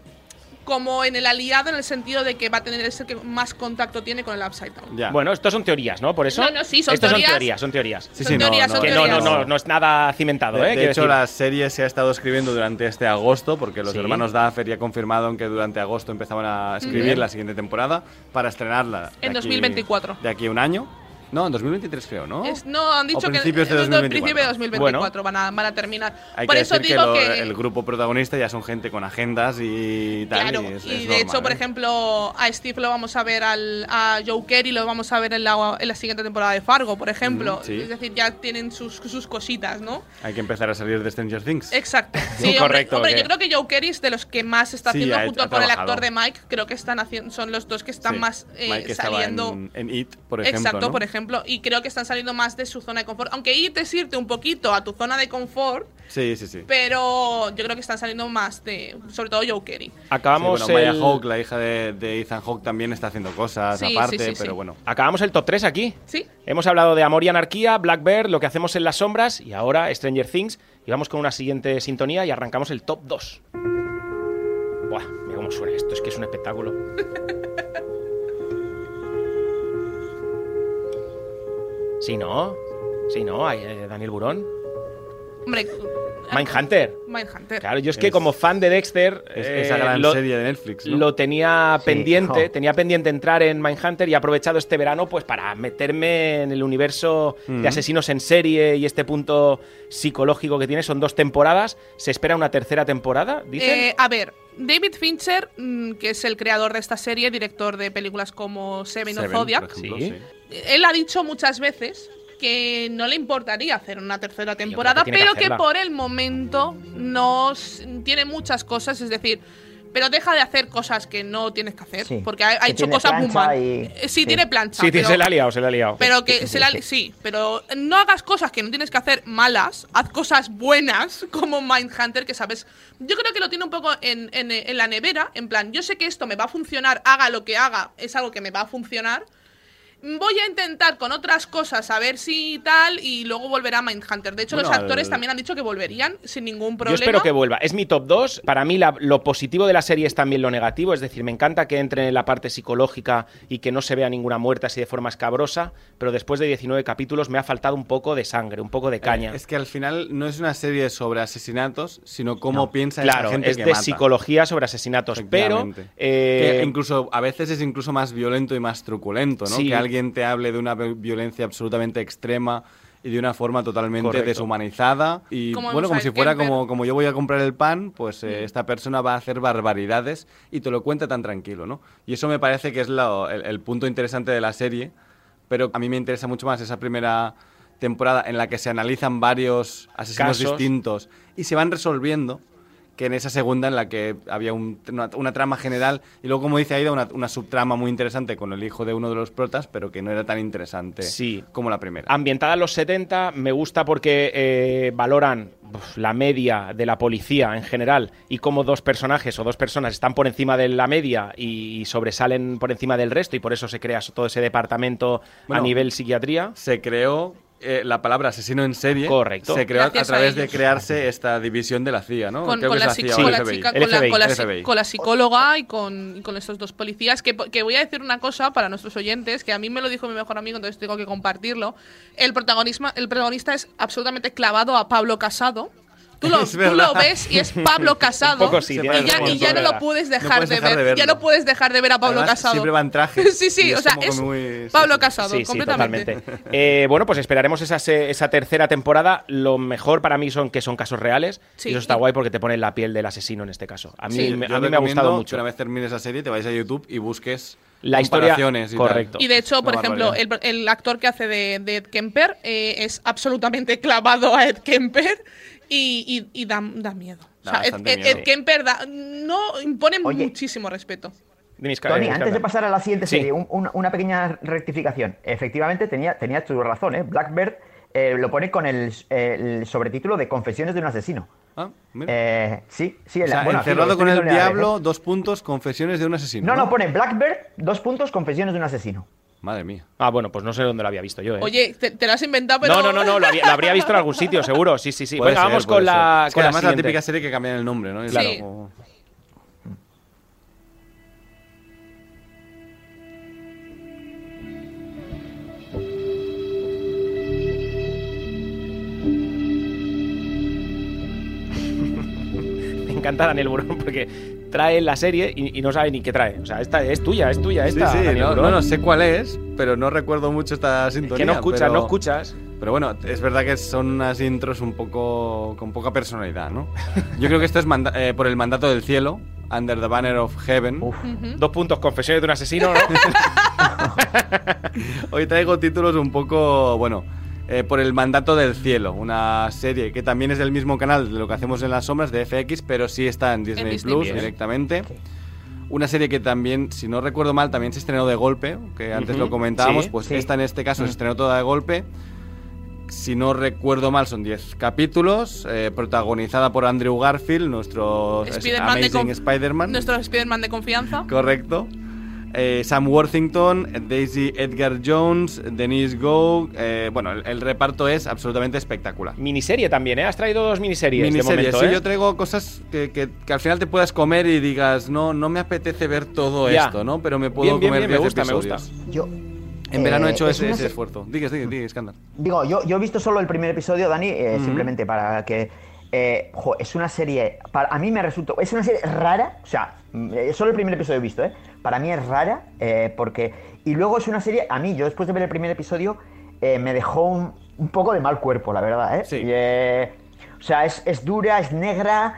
como en el aliado en el sentido de que va a tener ese que más contacto tiene con el Upside Down. Bueno, estos son teorías, ¿no? Por eso. No, no, sí, son Estos teorías. son teorías, son teorías. Sí, sí, Son no, teorías, no, son que no, no, teorías. no, no es nada cimentado, De, ¿eh? de hecho, decir. la serie se ha estado escribiendo durante este agosto, porque los Sí. hermanos Duffer ya confirmaron que durante agosto empezaban a escribir Ujú. la siguiente temporada para estrenarla. En aquí- 2024. De aquí a un año. No, en 2023 creo, ¿no? Es- no, han dicho que principios de en el 2024. principio de 2024 van, a, van a terminar. Hay Por que eso decir digo que, lo- que. el grupo protagonista ya son gente con agendas y tal. Claro, y es- y es de normal, hecho, por ¿eh? ejemplo, a Steve lo vamos a ver, al, a Joe Kerry lo vamos a ver en la, en la siguiente temporada de Fargo, por ejemplo. Ujú, sí. Es decir, ya tienen sus, sus cositas, ¿no? Hay que empezar a salir de Stranger Things. Exacto. [LAUGHS] Sí, hombre, Correcto, Hombre, yo creo que Joe Kerry es de los que más está Sí, haciendo ha- junto ha con el actor de Mike. Creo que están haciendo, son los dos que están Sí. más eh, Mike saliendo. en, en It, por ejemplo. Exacto, ¿no? por ejemplo. Y creo que están saliendo más de su zona de confort. Aunque ir es irte un poquito a tu zona de confort, Sí, sí, sí. pero yo creo que están saliendo más de. Sobre todo Joe Kerry. Acabamos Sí, bueno, el- Maya Hawke, la hija de, de Ethan Hawke, también está haciendo cosas Sí, aparte, sí, sí, pero sí. bueno. Acabamos el top 3 aquí. Sí. Hemos hablado de Amor y Anarquía, Black Bear, lo que hacemos en las sombras y ahora Stranger Things. Y vamos con una siguiente sintonía y arrancamos el top 2. Buah, mira cómo suena esto, es que es un espectáculo. [LAUGHS] Sí, ¿no? Sí, ¿no? Eh, Daniel Burón. Hombre. Mindhunter. Mindhunter. Claro, yo es que Es- como fan de Dexter. Es- eh, esa gran lo- serie de Netflix, ¿no? Lo tenía Sí. pendiente, tenía pendiente entrar en Mindhunter y he aprovechado este verano pues para meterme en el universo Mm. de asesinos en serie y este punto psicológico que tiene. Son dos temporadas. Se espera una tercera temporada, dicen. Eh, a ver, David Fincher, mm, que es el creador de esta serie, director de películas como Seven, o Zodiac, por ejemplo, Sí. sí. él ha dicho muchas veces que no le importaría hacer una tercera temporada, que pero que, por el momento no tiene muchas cosas, es decir, pero deja de hacer cosas que no tienes que hacer, Sí, porque ha, hecho cosas muy mal. y- Eh, sí, sí. tiene plancha. sí, pero, se la ha liado, se la ha liado. pero que se la- sí, pero no hagas cosas que no tienes que hacer malas, haz cosas buenas [LAUGHS] como Mindhunter, que sabes, yo creo que lo tiene un poco en, en- en la nevera, en plan, yo sé que esto me va a funcionar, haga lo que haga, es algo que me va a funcionar. Voy a intentar con otras cosas a ver si tal y luego volverá a Mindhunter. De hecho, Bueno, los actores al- también han dicho que volverían sin ningún Yo problema. espero que vuelva. Es mi top 2. Para mí la- lo positivo de la serie es también lo negativo. Es decir, me encanta que entre en la parte psicológica y que no se vea ninguna muerte así de forma escabrosa. Pero después de 19 capítulos me ha faltado un poco de sangre, un poco de caña. Eh, Es que al final no es una serie sobre asesinatos, sino cómo No, piensa claro, esa gente es que de mata. psicología sobre asesinatos. Pero eh, Que incluso a veces es incluso más violento y más truculento, ¿no? Sí. Que alguien te hable de una vi- violencia absolutamente extrema y de una forma totalmente Correcto. deshumanizada y Como bueno, como si fuera Kemper. como, como yo voy a comprar el pan, pues eh, esta persona va a hacer barbaridades y te lo cuenta tan tranquilo, ¿no? Y eso me parece que es lo- el, el punto interesante de la serie, pero a mí me interesa mucho más esa primera temporada en la que se analizan varios asesinos Casos. distintos y se van resolviendo que en esa segunda en la que había un- una, una trama general y luego, como dice Aida, una, una subtrama muy interesante con el hijo de uno de los protas, pero que no era tan interesante Sí. como la primera. ambientada en los 70, me gusta porque eh, valoran uf, la media de la policía en general y cómo dos personajes o dos personas están por encima de la media y sobresalen por encima del resto y por eso se crea todo ese departamento Bueno, a nivel psiquiatría. Se creó eh, la palabra asesino en serie. Correcto. Se creó Gracias a a través de crearse esta división de la CIA, ¿no? con, Creo con que la, CIA con chica- con con con psicóloga y con, y con estos dos policías. Que, que voy a decir una cosa para nuestros oyentes, que a mí me lo dijo mi mejor amigo, entonces tengo que compartirlo. El, protagonismo, el protagonista es absolutamente clavado a Pablo Casado. Tú lo, [LAUGHS] tú ves y es Pablo [LAUGHS] Casado. Poco sí, y, ya, razón, y ya es no lo puedes No dejar, de, dejar ver. de ya no puedes dejar de ver a Pablo Además, Casado. Siempre va en traje. [LAUGHS] Sí, sí, o sea, es muy- Pablo. Casado, Sí, sí, completamente. Eh, bueno, pues esperaremos esa, esa tercera temporada. Lo mejor para mí son que son casos reales Sí. y eso está guay porque te pone en la piel del asesino en este caso. A mí, Sí. me, a mí me ha gustado Que mucho. una vez termines la serie, te vayas a YouTube y busques La historia- y tal. correcto. Y de hecho, por ejemplo, el, actor que hace de, de Ed Kemper eh, es absolutamente clavado a Ed Kemper y, y- y da, da miedo. O sea, Ed- miedo. Ed Kemper da- no impone Oye. muchísimo respeto. Tony, eh, antes de pasar a la siguiente Sí. serie, un- un- una pequeña rectificación. Efectivamente, tenía, tenía tu razón, ¿eh? Blackbird eh, lo pone con el, el sobretítulo de Confesiones de un asesino. Ah, mira. Eh, sí, sí. O el- sea, bueno, encerrado con el en diablo, ¿eh? dos puntos, confesiones de un asesino. No, no, pone Blackbird, dos puntos, Confesiones de un asesino. Madre mía. Ah, bueno, pues no sé dónde lo había visto yo, ¿eh? Oye, te, te lo has inventado, pero. No, no, no, no, lo, había- lo habría visto en algún sitio, seguro. Sí, sí, sí. Puede Venga, ser, vamos puede con la. ser. Es que con la además la siguiente. típica serie que cambian el nombre, ¿no? Es Sí. como- encanta Daniel Burón [LAUGHS] porque trae la serie y, y no sabe ni qué trae. O sea, esta es tuya, es tuya Sí, esta. sí, Daniel no, Burón. no, no, sé cuál es, pero no recuerdo mucho esta Es sintonía. que no escuchas, pero- no escuchas. Pero bueno, es verdad que son unas intros un poco con poca personalidad, ¿no? Yo creo que esto es manda- eh, por el mandato del cielo, Under the Banner of Heaven. Ujú. Dos puntos, confesiones de un asesino, ¿no? [LAUGHS] Hoy traigo títulos un poco, bueno, eh, por el mandato del cielo, una serie que también es del mismo canal de lo que hacemos en las sombras de FX, pero sí está en Disney, Disney Plus directamente. Una serie que también, si no recuerdo mal, también se estrenó de golpe, que antes lo comentábamos, sí, pues sí. esta en este caso se estrenó toda de golpe. Si no recuerdo mal, son 10 capítulos, eh, protagonizada por Andrew Garfield, nuestro Spider-Man Amazing Spider-Man. Nuestro Spider-Man de confianza. Correcto. Eh, Sam Worthington, Daisy Edgar Jones, Denise Go. eh, bueno, el, el reparto es absolutamente espectacular. Miniserie también, ¿eh? Has traído dos miniseries de Miniserie, momento, sí, ¿eh? yo traigo cosas que, que- que al final te puedas comer y digas, no, no me apetece ver todo Ya. esto, ¿no? Pero me puedo Bien, bien, comer bien, me 10 gusta, me gusta. Yo, En verano he hecho es ese, una ese se- esfuerzo. Digas, digas, escándalo. Digo, yo, yo he visto solo el primer episodio, Dani, eh, simplemente para que. Eh, jo, es una serie. Para, a mí me resultó. Es una serie rara. O sea, mm, eh, solo el primer episodio he visto, ¿eh? Para mí es rara, eh, porque. Y luego es una serie. A mí, yo después de ver el primer episodio, eh, me dejó un, un poco de mal cuerpo, la verdad, ¿eh? Sí. Y, o sea, es, es dura, es negra.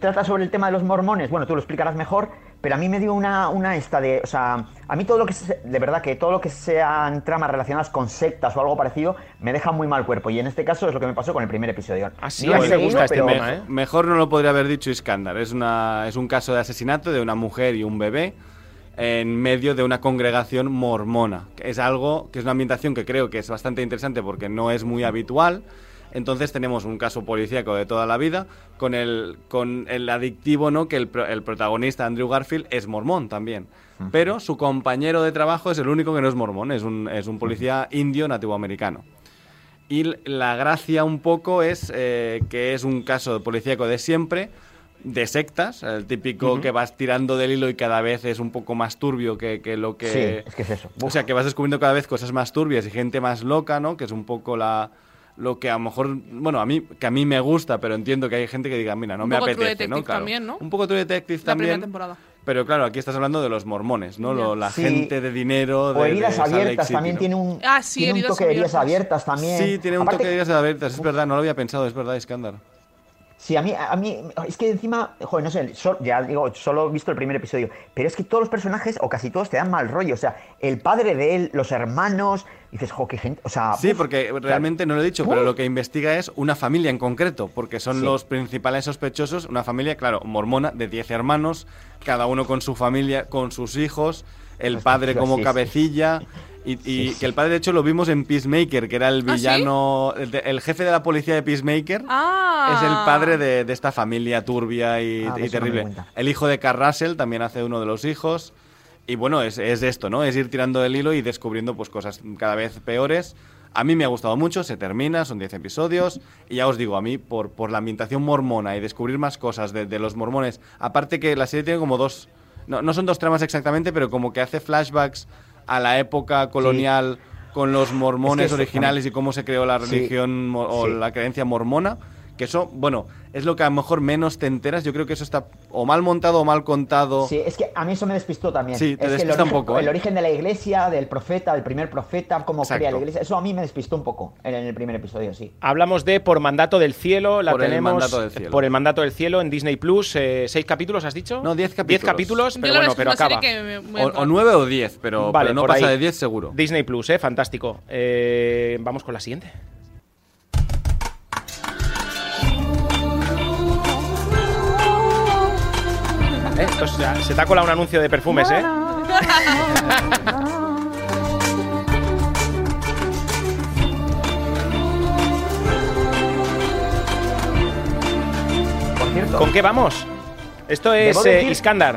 trata sobre el tema de los mormones. Bueno, tú lo explicarás mejor. Pero a mí me dio una, una esta de. O sea, a mí todo lo que. se- de verdad que todo lo que sean tramas relacionadas con sectas o algo parecido me deja muy mal cuerpo. Y en este caso es lo que me pasó con el primer episodio. Ah, sí, No gusta este tema, ¿eh? Mejor no lo podría haber dicho Iskandar. Es, una, es un caso de asesinato de una mujer y un bebé en medio de una congregación mormona. Es algo que es una ambientación que creo que es bastante interesante porque no es muy habitual. Entonces tenemos un caso policíaco de toda la vida con el, con el adictivo, ¿no? Que el, pro- el protagonista, Andrew Garfield, es mormón también. Pero su compañero de trabajo es el único que no es mormón, es un, es un policía indio nativoamericano. Y la gracia un poco es eh, que es un caso policíaco de siempre, de sectas, el típico que vas tirando del hilo y cada vez es un poco más turbio que, que lo que... Sí, es que es eso. O sea, que vas descubriendo cada vez cosas más turbias y gente más loca, ¿no? Que es un poco la lo que a lo mejor, bueno, a mí que a mí me gusta, pero entiendo que hay gente que diga, mira, no Un me poco True apetece, ¿no? Detective Claro. también, ¿no? Un poco True Detective La también. primera temporada. Pero claro, aquí estás hablando de los mormones, ¿no? Lo- la Sí. gente de dinero. O de- heridas de Salt Lake abiertas City, también ¿no? tiene un, Ah, sí, tiene un heridas toque de heridas abiertas. abiertas también. Sí, tiene un Aparte- toque de heridas abiertas, es verdad, no lo había pensado, es verdad, Iskandar. Sí, a mí, a mí, es que encima, joder, no sé, so- ya digo, solo he visto el primer episodio, pero es que todos los personajes, o casi todos, te dan mal rollo. O sea, el padre de él, los hermanos, dices, jo, qué gente, o sea... Sí, uf, porque realmente no lo he dicho, uf. pero lo que investiga es una familia en concreto, porque son Sí. los principales sospechosos, una familia, claro, mormona, de 10 hermanos, cada uno con su familia, con sus hijos, el padre como cabecilla, y, y que el padre, de hecho, lo vimos en Peacemaker, que era el ¿Ah, sí? villano, el, de- el jefe de la policía de Peacemaker. Ah. Es el padre de, de esta familia turbia y, Ah, y no di terrible. el hijo de Carl Russell también hace uno de los hijos. Y bueno, es, es esto, ¿no? Es ir tirando del hilo y descubriendo pues cosas cada vez peores. A mí me ha gustado mucho, se termina, son 10 episodios. Y ya os digo, a mí, por, por la ambientación mormona y descubrir más cosas de, de los mormones, aparte que la serie tiene como dos. No, no son dos tramas exactamente, pero como que hace flashbacks a la época colonial con los mormones originales y cómo se creó la religión o Sí. la creencia mormona. Que eso, bueno, es lo que a lo mejor menos te enteras. Yo creo que eso está o mal montado o mal contado. Sí, es que a mí eso me despistó también. Sí, te es que el despista un origen, poco, ¿eh? El origen de la iglesia, del profeta, del primer profeta, cómo Exacto. crea la iglesia, eso a mí me despistó un poco en el primer episodio, sí. Hablamos de Por Mandato del Cielo, la Por el tenemos Mandato del Cielo. por el Mandato del Cielo en Disney Plus. eh, ¿Seis capítulos has dicho? No, diez Diez capítulos. capítulos, Yo pero bueno, pero acaba. me- me O, nueve o diez, pero, Vale, pero no pasa ahí. de diez seguro. Disney Plus, eh, fantástico. Eh, vamos con la siguiente. ¿Eh? Esto se, se te ha colado un anuncio de perfumes, ¿eh? Por cierto. ¿Con qué vamos? Esto es eh, Iskandar.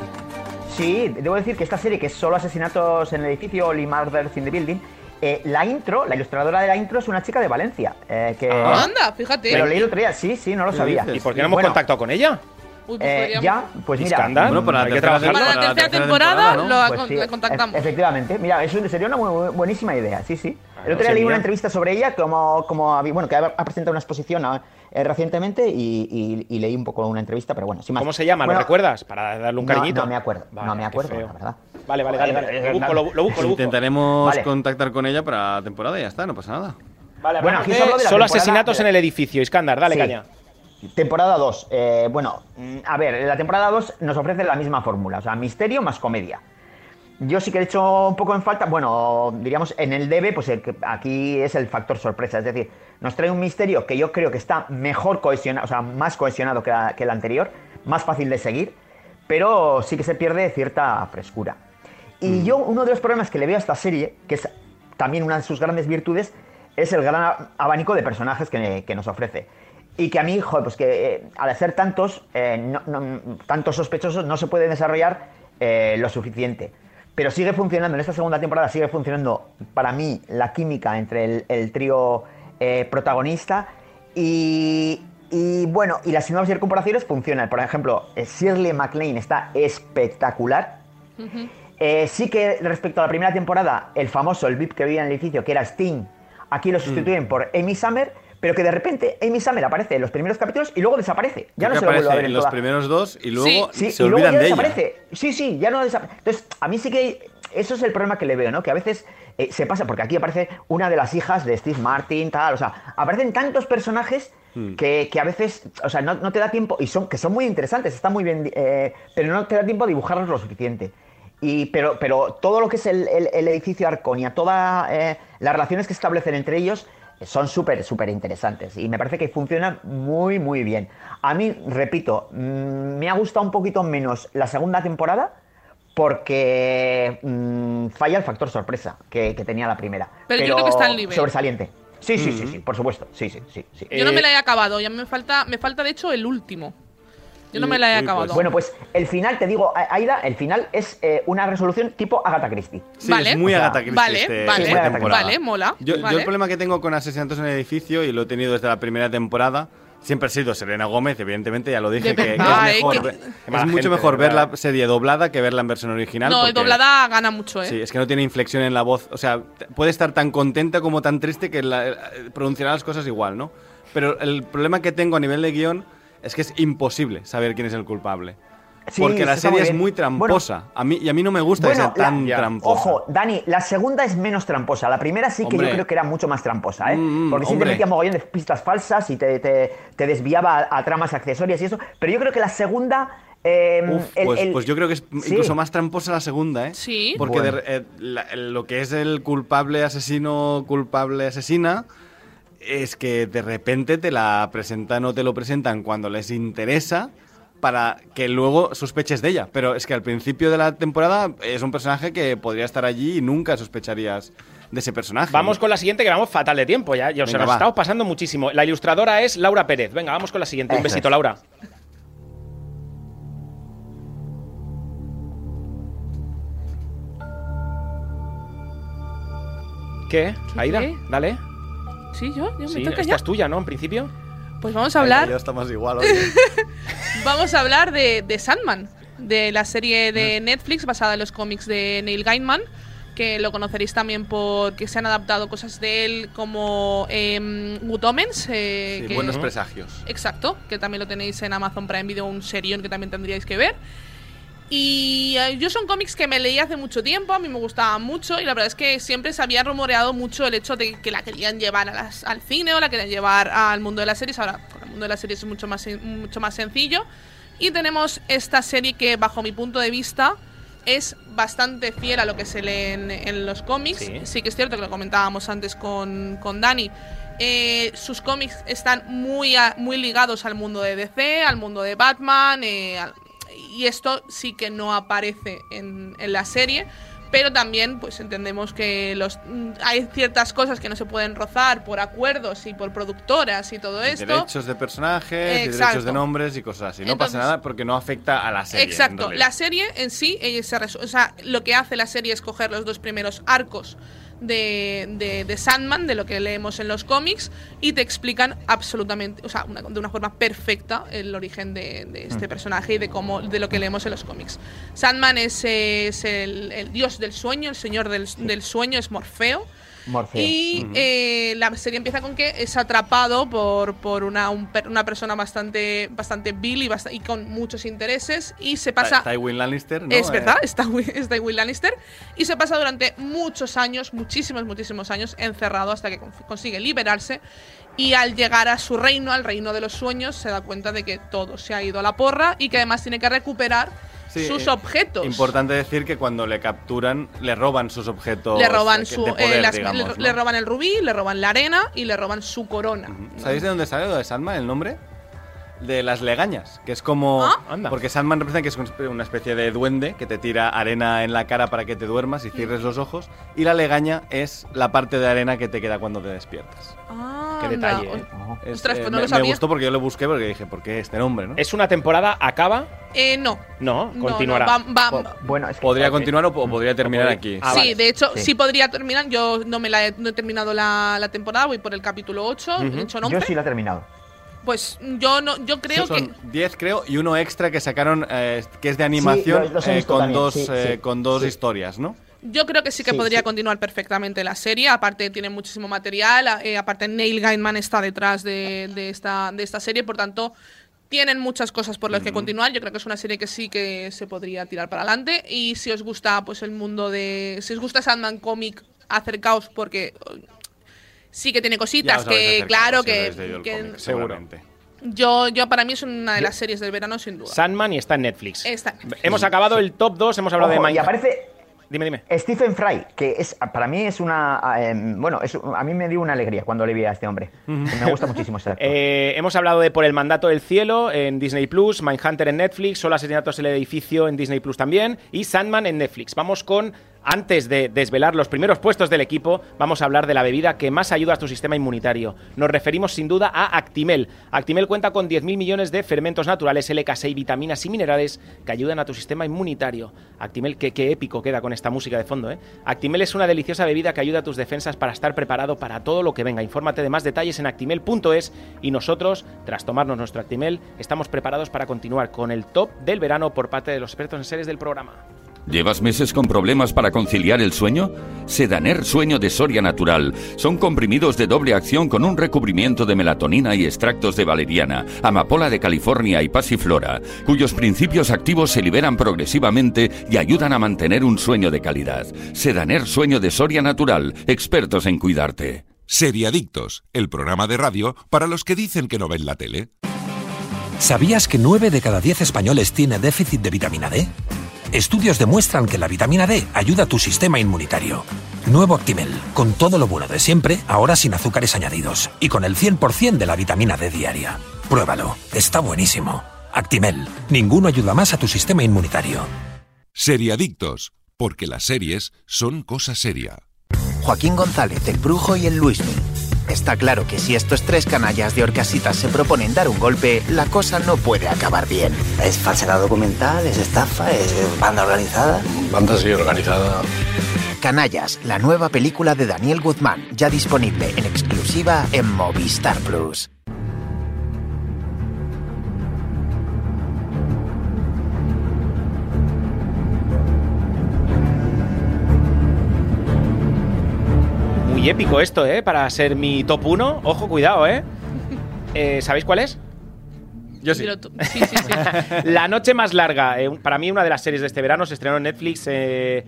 Sí, debo decir que esta serie, que es solo asesinatos en el edificio, Only Murders in the Building, eh, la intro, la ilustradora de la intro es una chica de Valencia. eh, que Ah. Anda, fíjate. lo leí el otro día, sí, sí, no lo ¿Qué sabía. ¿Y por qué no hemos Bueno, contactado con ella? Uy, pues eh, ya, pues mira. Iskandar. Bueno, para la tercera. Para la para la tercera temporada lo Pues sí, contactamos. e- efectivamente. Mira, eso sería una muy, muy buenísima idea, sí, sí. Claro, el otro día leí una entrevista sobre ella, como, como había- bueno, que ha presentado una exposición eh, recientemente y, y- y leí un poco una entrevista, pero bueno, sin más. ¿Cómo se llama? Bueno, ¿Lo recuerdas? Para darle un no, cariñito. no me acuerdo, Vale, no me acuerdo, la verdad. Vale, vale, dale, dale. Lo busco, lo, bu- lo busco, lo busco. Intentaremos Vale. contactar con ella para la temporada y ya está, no pasa nada. Vale, Bueno, aquí solo de la solo asesinatos en el edificio. Iskandar, dale Sí. caña. Temporada 2. eh, bueno, mm, a ver, la temporada 2 nos ofrece la misma fórmula, o sea, misterio más comedia. Yo sí que he hecho un poco en falta, bueno, diríamos en el debe, pues el que aquí es el factor sorpresa, es decir, nos trae un misterio que yo creo que está mejor cohesionado, o sea, más cohesionado que, la- que el anterior, más fácil de seguir, pero sí que se pierde cierta frescura. Y yo uno de los problemas que le veo a esta serie, que es también una de sus grandes virtudes, es el gran abanico de personajes que, que nos ofrece. Y que a mí, joder, pues que eh, al ser tantos, eh, no- no- tantos sospechosos, no se puede desarrollar eh, lo suficiente. Pero sigue funcionando, en esta segunda temporada sigue funcionando para mí la química entre el, el trío eh, protagonista y, y, bueno, y las nuevas incorporaciones funcionan. Por ejemplo, eh, Shirley MacLaine está espectacular. Eh, sí que respecto a la primera temporada, el famoso, el VIP que vivía en el edificio, que era Sting, aquí lo sustituyen por Amy Summer, pero que de repente Amy Summer aparece en los primeros capítulos y luego desaparece. Ya Creo no se lo vuelve a ver en en los toda- primeros dos y luego Sí, se y luego olvidan ya de ella. desaparece. Sí, sí, ya no desaparece. Entonces, a mí sí que eso es el problema que le veo, ¿no? Que a veces eh, se pasa, porque aquí aparece una de las hijas de Steve Martin, tal, o sea, aparecen tantos personajes Hmm. que, que a veces, o sea, no, no te da tiempo, y son que son muy interesantes, están muy bien, eh, pero no te da tiempo a dibujarlos lo suficiente. Y, pero, pero todo lo que es el, el- el edificio Arconia, todas eh, las relaciones que establecen entre ellos son súper, súper interesantes. Y me parece que funcionan muy, muy bien. A mí, repito, mm, me ha gustado un poquito menos la segunda temporada porque mm, falla el factor sorpresa que, que tenía la primera. Pero yo creo que está al nivel. Sobresaliente. Sí, sí, sí, sí, por supuesto. Sí, sí, sí. sí. Yo no Eh, me la he acabado, ya me falta, me falta de hecho el último. Yo no me la he pues, acabado. Bueno, pues el final, te digo, Aida, el final es eh, una resolución tipo Agatha Christie. Sí, Vale. es muy O sea, Agatha Christie vale, este- vale, esta temporada. vale, mola. Yo, yo vale. el problema que tengo con Asesinatos en el Edificio, y lo he tenido desde la primera temporada, siempre ha sido Selena Gómez, evidentemente, ya lo dije, que, es, eh, mejor que- [LAUGHS] es mucho gente, mejor ver la serie doblada que verla en versión original. No, porque- doblada gana mucho, ¿eh? Sí, es que no tiene inflexión en la voz. O sea, puede estar tan contenta como tan triste que la- eh, pronunciará las cosas igual, ¿no? Pero el problema que tengo a nivel de guion es que es imposible saber quién es el culpable. Sí, porque la muy serie es muy tramposa. a mí, y a mí no me gusta que Bueno, sea tan la- tramposa. Ojo, Dani, la segunda es menos tramposa. La primera sí que Hombre. yo creo que era mucho más tramposa, ¿eh? Mm, mm, Porque sí te metía mogollón de pistas falsas y te, te- te desviaba a, a tramas accesorias y eso. Pero yo creo que la segunda. eh, Uf, el- pues, el- pues yo creo que es Sí. incluso más tramposa la segunda, ¿eh? Sí. Porque de Bueno. re- eh, la- lo que es el culpable asesino, culpable asesina, es que de repente te la presentan o te lo presentan cuando les interesa para que luego sospeches de ella. Pero es que al principio de la temporada es un personaje que podría estar allí y nunca sospecharías de ese personaje. Vamos con la siguiente, que vamos fatal de tiempo ya. Ya os Venga, nos va. estamos pasando muchísimo. La ilustradora es Laura Pérez. Venga, vamos con la siguiente. Un besito, es. Laura. ¿Qué? Aida, qué? dale. Sí, yo, yo Sí, me toca esta ya. es tuya, ¿no? En principio. Pues vamos a hablar, Ya estamos igual. oye. [LAUGHS] vamos a hablar de, de Sandman, de la serie de Netflix basada en los cómics de Neil Gaiman, que lo conoceréis también porque se han adaptado cosas de él como eh, Good Omens, eh, Sí, que- buenos presagios. Exacto, que también lo tenéis en Amazon Prime Video, un serión que también tendríais que ver. Y eh, yo son cómics que me leí hace mucho tiempo, a mí me gustaban mucho y la verdad es que siempre se había rumoreado mucho el hecho de que la querían llevar a las- al cine o la querían llevar al mundo de las series. Ahora, el mundo de las series es mucho más, mucho más sencillo. Y tenemos esta serie que, bajo mi punto de vista, es bastante fiel a lo que se lee en, en los cómics. Sí. Sí. que es cierto que lo comentábamos antes con, con Dani. Eh, sus cómics están muy, a- muy ligados al mundo de DC, al mundo de Batman, eh, al- y esto sí que no aparece en, en la serie pero también pues entendemos que los mm, hay ciertas cosas que no se pueden rozar por acuerdos y por productoras y todo esto. Derechos de personajes, y derechos de nombres y cosas así. No pasa nada porque no afecta a la serie. Exacto. La serie en sí, eh, se o sea, lo que hace la serie es coger los dos primeros arcos de, de, Sandman, de lo que leemos en los cómics, y te explican absolutamente, o sea, de una forma perfecta el origen de, este mm. personaje y de cómo, de lo que leemos en los cómics. Sandman es, es el, dios del sueño, el señor del, del sueño, es Morfeo. Y eh, la serie empieza con que es atrapado por, por una, una persona bastante, bastante vil y, con muchos intereses y se pasa... Tywin Lannister, ¿no? Es verdad, es Tywin Lannister. Y se pasa durante muchos años, muchísimos, muchísimos años, encerrado hasta que consigue liberarse. Y al llegar a su reino, al reino de los sueños, se da cuenta de que todo se ha ido a la porra y que además tiene que recuperar sus eh, objetos. Importante decir que cuando le capturan, le roban sus objetos. Le roban, su, eh, le, roban el rubí, le roban la arena y le roban su corona. ¿Sabéis de dónde sale lo de Sandman, el nombre? de las legañas, que es como... ¿Ah? Porque Sandman representa que es una especie de duende que te tira arena en la cara para que te duermas y cierres los ojos, y la legaña es la parte de arena que te queda cuando te despiertas. Ah, Qué detalle. ¿eh? Ostras, pues no me, lo sabía. me gustó porque yo lo busqué porque dije, ¿por qué este nombre? ¿no? ¿Es una temporada? ¿Acaba? Eh, no. No, continuará. bueno, podría continuar o, podría terminar aquí. Ah, sí, de hecho, sí. podría terminar. Yo no me la he, no he terminado la, temporada, voy por el capítulo 8, Yo sí la he terminado. Pues yo no, yo creo que. Son 10, creo, y uno extra que sacaron, eh, que es de animación, eh, con, dos, eh, con dos historias, ¿no? Yo creo que sí que podría continuar perfectamente la serie. Aparte, tiene muchísimo material. aparte, Neil Gaiman está detrás de, esta, de esta serie. Por tanto, tienen muchas cosas por las que continuar. Yo creo que es una serie que sí que se podría tirar para adelante. Y si os gusta pues el mundo de. Si os gusta Sandman Comic, acercaos porque sí que tiene cositas que, claro, que, seguramente. Yo, yo para mí es una de las series del verano sin duda. Sandman y está en Netflix. Hemos acabado el top 2, hemos hablado de Minecraft. Y aparece Dime, dime. Stephen Fry, que es para mí es una. Em, bueno, a mí me dio una alegría cuando le vi a este hombre. Me gusta muchísimo ese [LAUGHS] actor. Eh, hemos hablado de Por el mandato del cielo en Disney Plus, Mindhunter en Netflix, Solo asesinatos en el edificio en Disney Plus también y Sandman en Netflix. Vamos con antes de desvelar los primeros puestos del equipo, vamos a hablar de la bebida que más ayuda a tu sistema inmunitario. Nos referimos sin duda a Actimel. Actimel cuenta con 10.000 millones de fermentos naturales, LK6, vitaminas y minerales que ayudan a tu sistema inmunitario. Actimel, qué, épico queda con esta música de fondo, ¿eh? Actimel es una deliciosa bebida que ayuda a tus defensas para estar preparado para todo lo que venga. Infórmate de más detalles en actimel.es y nosotros, tras tomarnos nuestro Actimel, estamos preparados para continuar con el top del verano por parte de los expertos en series del programa. ¿Llevas meses con problemas para conciliar el sueño? Sedaner Sueño de Soria Natural. Son comprimidos de doble acción con un recubrimiento de melatonina y extractos de valeriana, amapola de California y pasiflora, cuyos principios activos se liberan progresivamente y ayudan a mantener un sueño de calidad. Sedaner Sueño de Soria Natural. Expertos en cuidarte. Seriadictos, el programa de radio para los que dicen que no ven la tele. ¿Sabías que 9 de cada 10 españoles tiene déficit de vitamina D? Estudios demuestran que la vitamina D ayuda a tu sistema inmunitario. Nuevo Actimel, con todo lo bueno de siempre, ahora sin azúcares añadidos y con el 100% de la vitamina D diaria. Pruébalo, está buenísimo. Actimel, ninguno ayuda más a tu sistema inmunitario. Seriadictos, porque las series son cosa seria. Joaquín González, el Brujo y el Luismi Está claro que si estos tres canallas de Orcasitas se proponen dar un golpe, la cosa no puede acabar bien. Es falsedad documental, es estafa, es banda organizada. Banda sí organizada. Canallas, la nueva película de Daniel Guzmán, ya disponible en exclusiva en Movistar Plus. Épico esto, ¿eh? Para ser mi top 1. Ojo, cuidado, ¿eh? eh ¿Sabéis cuál es? Yo sí. [LAUGHS] la noche más larga. Eh, para mí, una de las series de este verano se estrenó en Netflix. Eh,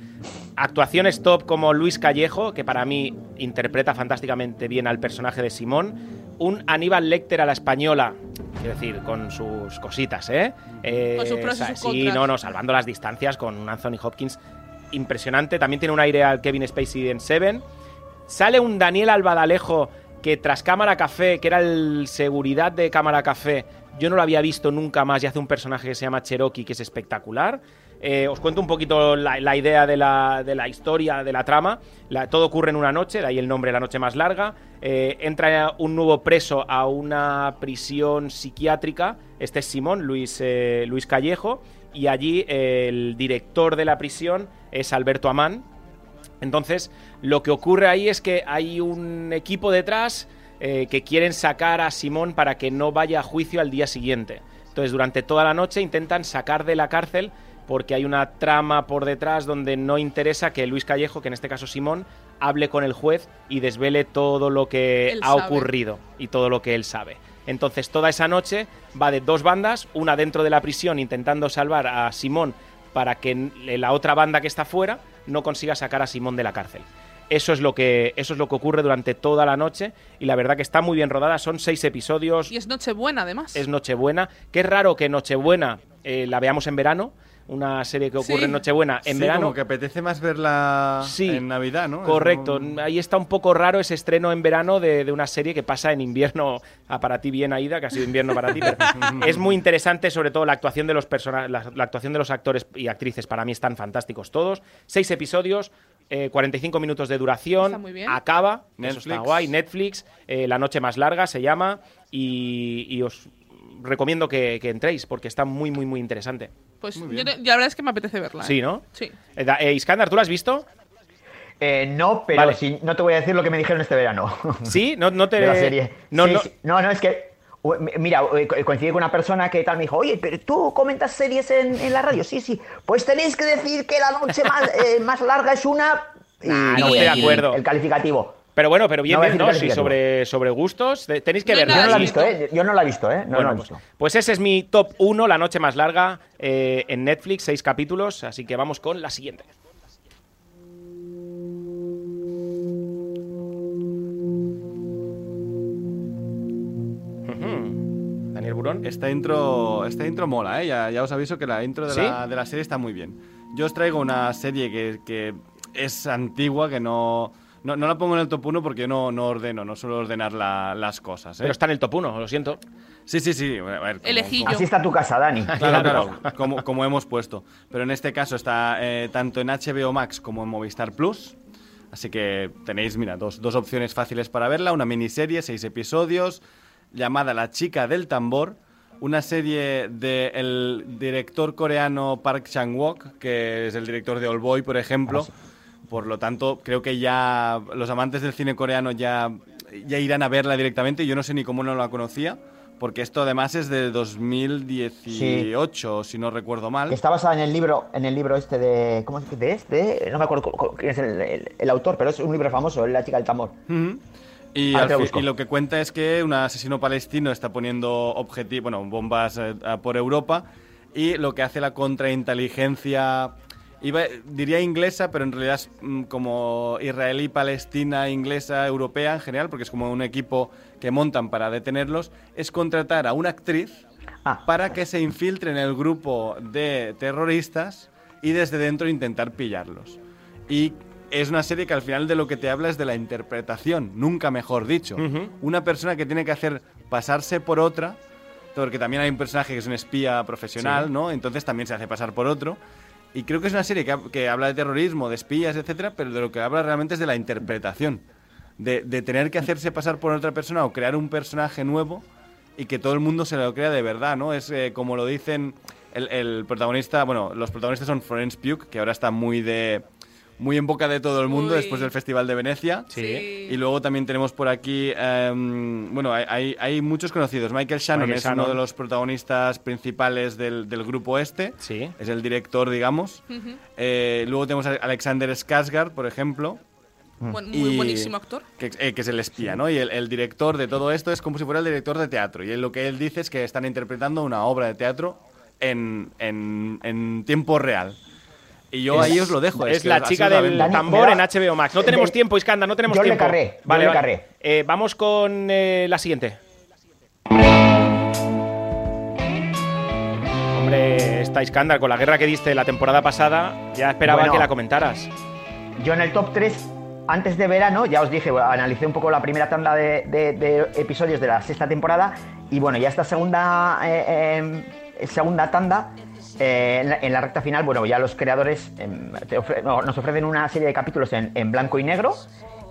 actuaciones top como Luis Callejo, que para mí interpreta fantásticamente bien al personaje de Simón. Un Aníbal Lecter a la española, quiero decir, con sus cositas, ¿eh? con sus pros y Sí, no, no, salvando las distancias con un Anthony Hopkins impresionante. También tiene un aire al Kevin Spacey en Seven. Sale un Daniel Albadalejo que tras Cámara Café, que era el seguridad de Cámara Café, yo no lo había visto nunca más y hace un personaje que se llama Cherokee, que es espectacular. Eh, os cuento un poquito la, idea de la, de la, historia, de la trama. todo ocurre en una noche, de ahí el nombre La Noche Más Larga. Eh, entra un nuevo preso a una prisión psiquiátrica. Este es Simón, Luis, eh, Luis Callejo. Y allí el director de la prisión es Alberto Amán. Entonces, lo que ocurre ahí es que hay un equipo detrás que quieren sacar a Simón para que no vaya a juicio al día siguiente. Entonces, durante toda la noche intentan sacar de la cárcel porque hay una trama por detrás donde no interesa que Luis Callejo, que en este caso Simón, hable con el juez y desvele todo lo que ha ocurrido y todo lo que él sabe. Entonces toda esa noche va de dos bandas, una dentro de la prisión intentando salvar a Simón para que la otra banda que está fuera no consiga sacar a Simón de la cárcel. Eso es lo que eso es lo que ocurre durante toda la noche y la verdad que está muy bien rodada. Son seis episodios. Y es Nochebuena además. Es Nochebuena. Qué raro que Nochebuena eh, la veamos en verano una serie que ocurre en Nochebuena en verano. Como que apetece más verla en Navidad, ¿no? Correcto. Ahí está un poco raro ese estreno en verano de, una serie que pasa en invierno. A para ti bien, Aida, que ha sido invierno para ti. [LAUGHS] es muy interesante, sobre todo la actuación de los personajes, la, actuación de los actores y actrices. Para mí están fantásticos todos. Seis episodios. 45 eh, minutos de duración, acaba, Netflix. eso está guay, Netflix, eh, La Noche Más Larga se llama, y, os recomiendo que, que, entréis porque está muy, muy, muy interesante. Pues yo la verdad es que me apetece verla. Sí, ¿no? Sí. Eh, eh, Iskandar, ¿tú la has visto? Eh, no, pero no te voy a decir lo que me dijeron este verano. [LAUGHS] ¿Sí? ¿No, no te... De la serie. No, no. no, no, es que... Mira, coincidí con una persona que tal me dijo, oye, pero tú comentas series en, la radio. Sí, sí. Pues tenéis que decir que la noche más, más larga es una... no estoy de acuerdo. El calificativo. Pero bueno, pero bien, bien, ¿no? Sí, sobre, sobre gustos. tenéis que verla. Yo no la he visto, ¿eh? Yo no la he visto, ¿eh? No pues, pues, ese es mi top 1, La Noche Más Larga, eh, en Netflix, seis capítulos. Así que vamos con la siguiente. Daniel Burón. Esta intro, esta intro mola, ¿eh? Ya, os aviso que la intro de, la, de, la, serie está muy bien. Yo os traigo una serie que, que es antigua, que no no, no la pongo en el top 1 porque no, no ordeno, no suelo ordenar las cosas. ¿eh? Pero está en el top 1, lo siento. Sí, sí, sí. Así está tu casa, Dani. Claro, claro, como, como hemos puesto. Pero en este caso está eh, tanto en HBO Max como en Movistar Plus. Así que tenéis, mira, dos, dos opciones fáciles para verla. Una miniserie, seis episodios, llamada La chica del tambor. Una serie del director coreano Park Chan-wook, que es el director de All Boy, por ejemplo. Por lo tanto, creo que ya los amantes del cine coreano ya, ya irán a verla directamente. Yo no sé ni cómo no la conocía, porque esto además es de 2018, si no recuerdo mal. Está basada en el libro, en el libro este de. ¿Cómo es de este? No me acuerdo quién es el, autor, pero es un libro famoso, La chica del tambor. Y, y, lo que cuenta es que un asesino palestino está poniendo objetivo, bueno, bombas eh, por Europa y lo que hace la contrainteligencia diría inglesa, pero en realidad es mm, como israelí, palestina, inglesa, europea en general, porque es como un equipo que montan para detenerlos, es contratar a una actriz ah. para que se infiltre en el grupo de terroristas y desde dentro intentar pillarlos. Y es una serie que al final de lo que te habla es de la interpretación, nunca mejor dicho. Una persona que tiene que hacer pasarse por otra, porque también hay un personaje que es un espía profesional, ¿no? Entonces también se hace pasar por otro y creo que es una serie que, habla de terrorismo, de espías, etcétera, pero de lo que habla realmente es de la interpretación. De, tener que hacerse pasar por otra persona o crear un personaje nuevo y que todo el mundo se lo crea de verdad, ¿no? Es eh, como lo dicen el, protagonista, bueno, los protagonistas son Florence Pugh, que ahora está muy de muy en boca de todo el mundo después del Festival de Venecia. Sí. Y luego también tenemos por aquí, em, bueno, hay, hay, muchos conocidos. Michael Shannon es uno de los protagonistas principales del, del, grupo este. Sí. Es el director, digamos. Eh, luego tenemos a Alexander Skarsgård, por ejemplo. muy buenísimo actor. Que, eh, que, es el espía, ¿no? Y el, el, director de todo esto es como si fuera el director de teatro. Y lo que él dice es que están interpretando una obra de teatro en, en, en tiempo real. Y yo ahí os lo dejo. Es, la chica del tambor en HBO Max. No tenemos tiempo, Iskanda, no tenemos yo tiempo. Le carré, vale, vale. Eh, vamos con eh, la siguiente. Hombre, está Iskandar, con la guerra que diste la temporada pasada, ya esperaba que la comentaras. Yo en el top 3 antes de verano, ya os dije, analicé un poco la primera tanda de, episodios de la sexta temporada y bueno, ya esta segunda, eh, segunda tanda, eh, en, la, recta final, bueno, ya los creadores em, nos ofrecen una serie de capítulos en, blanco y negro,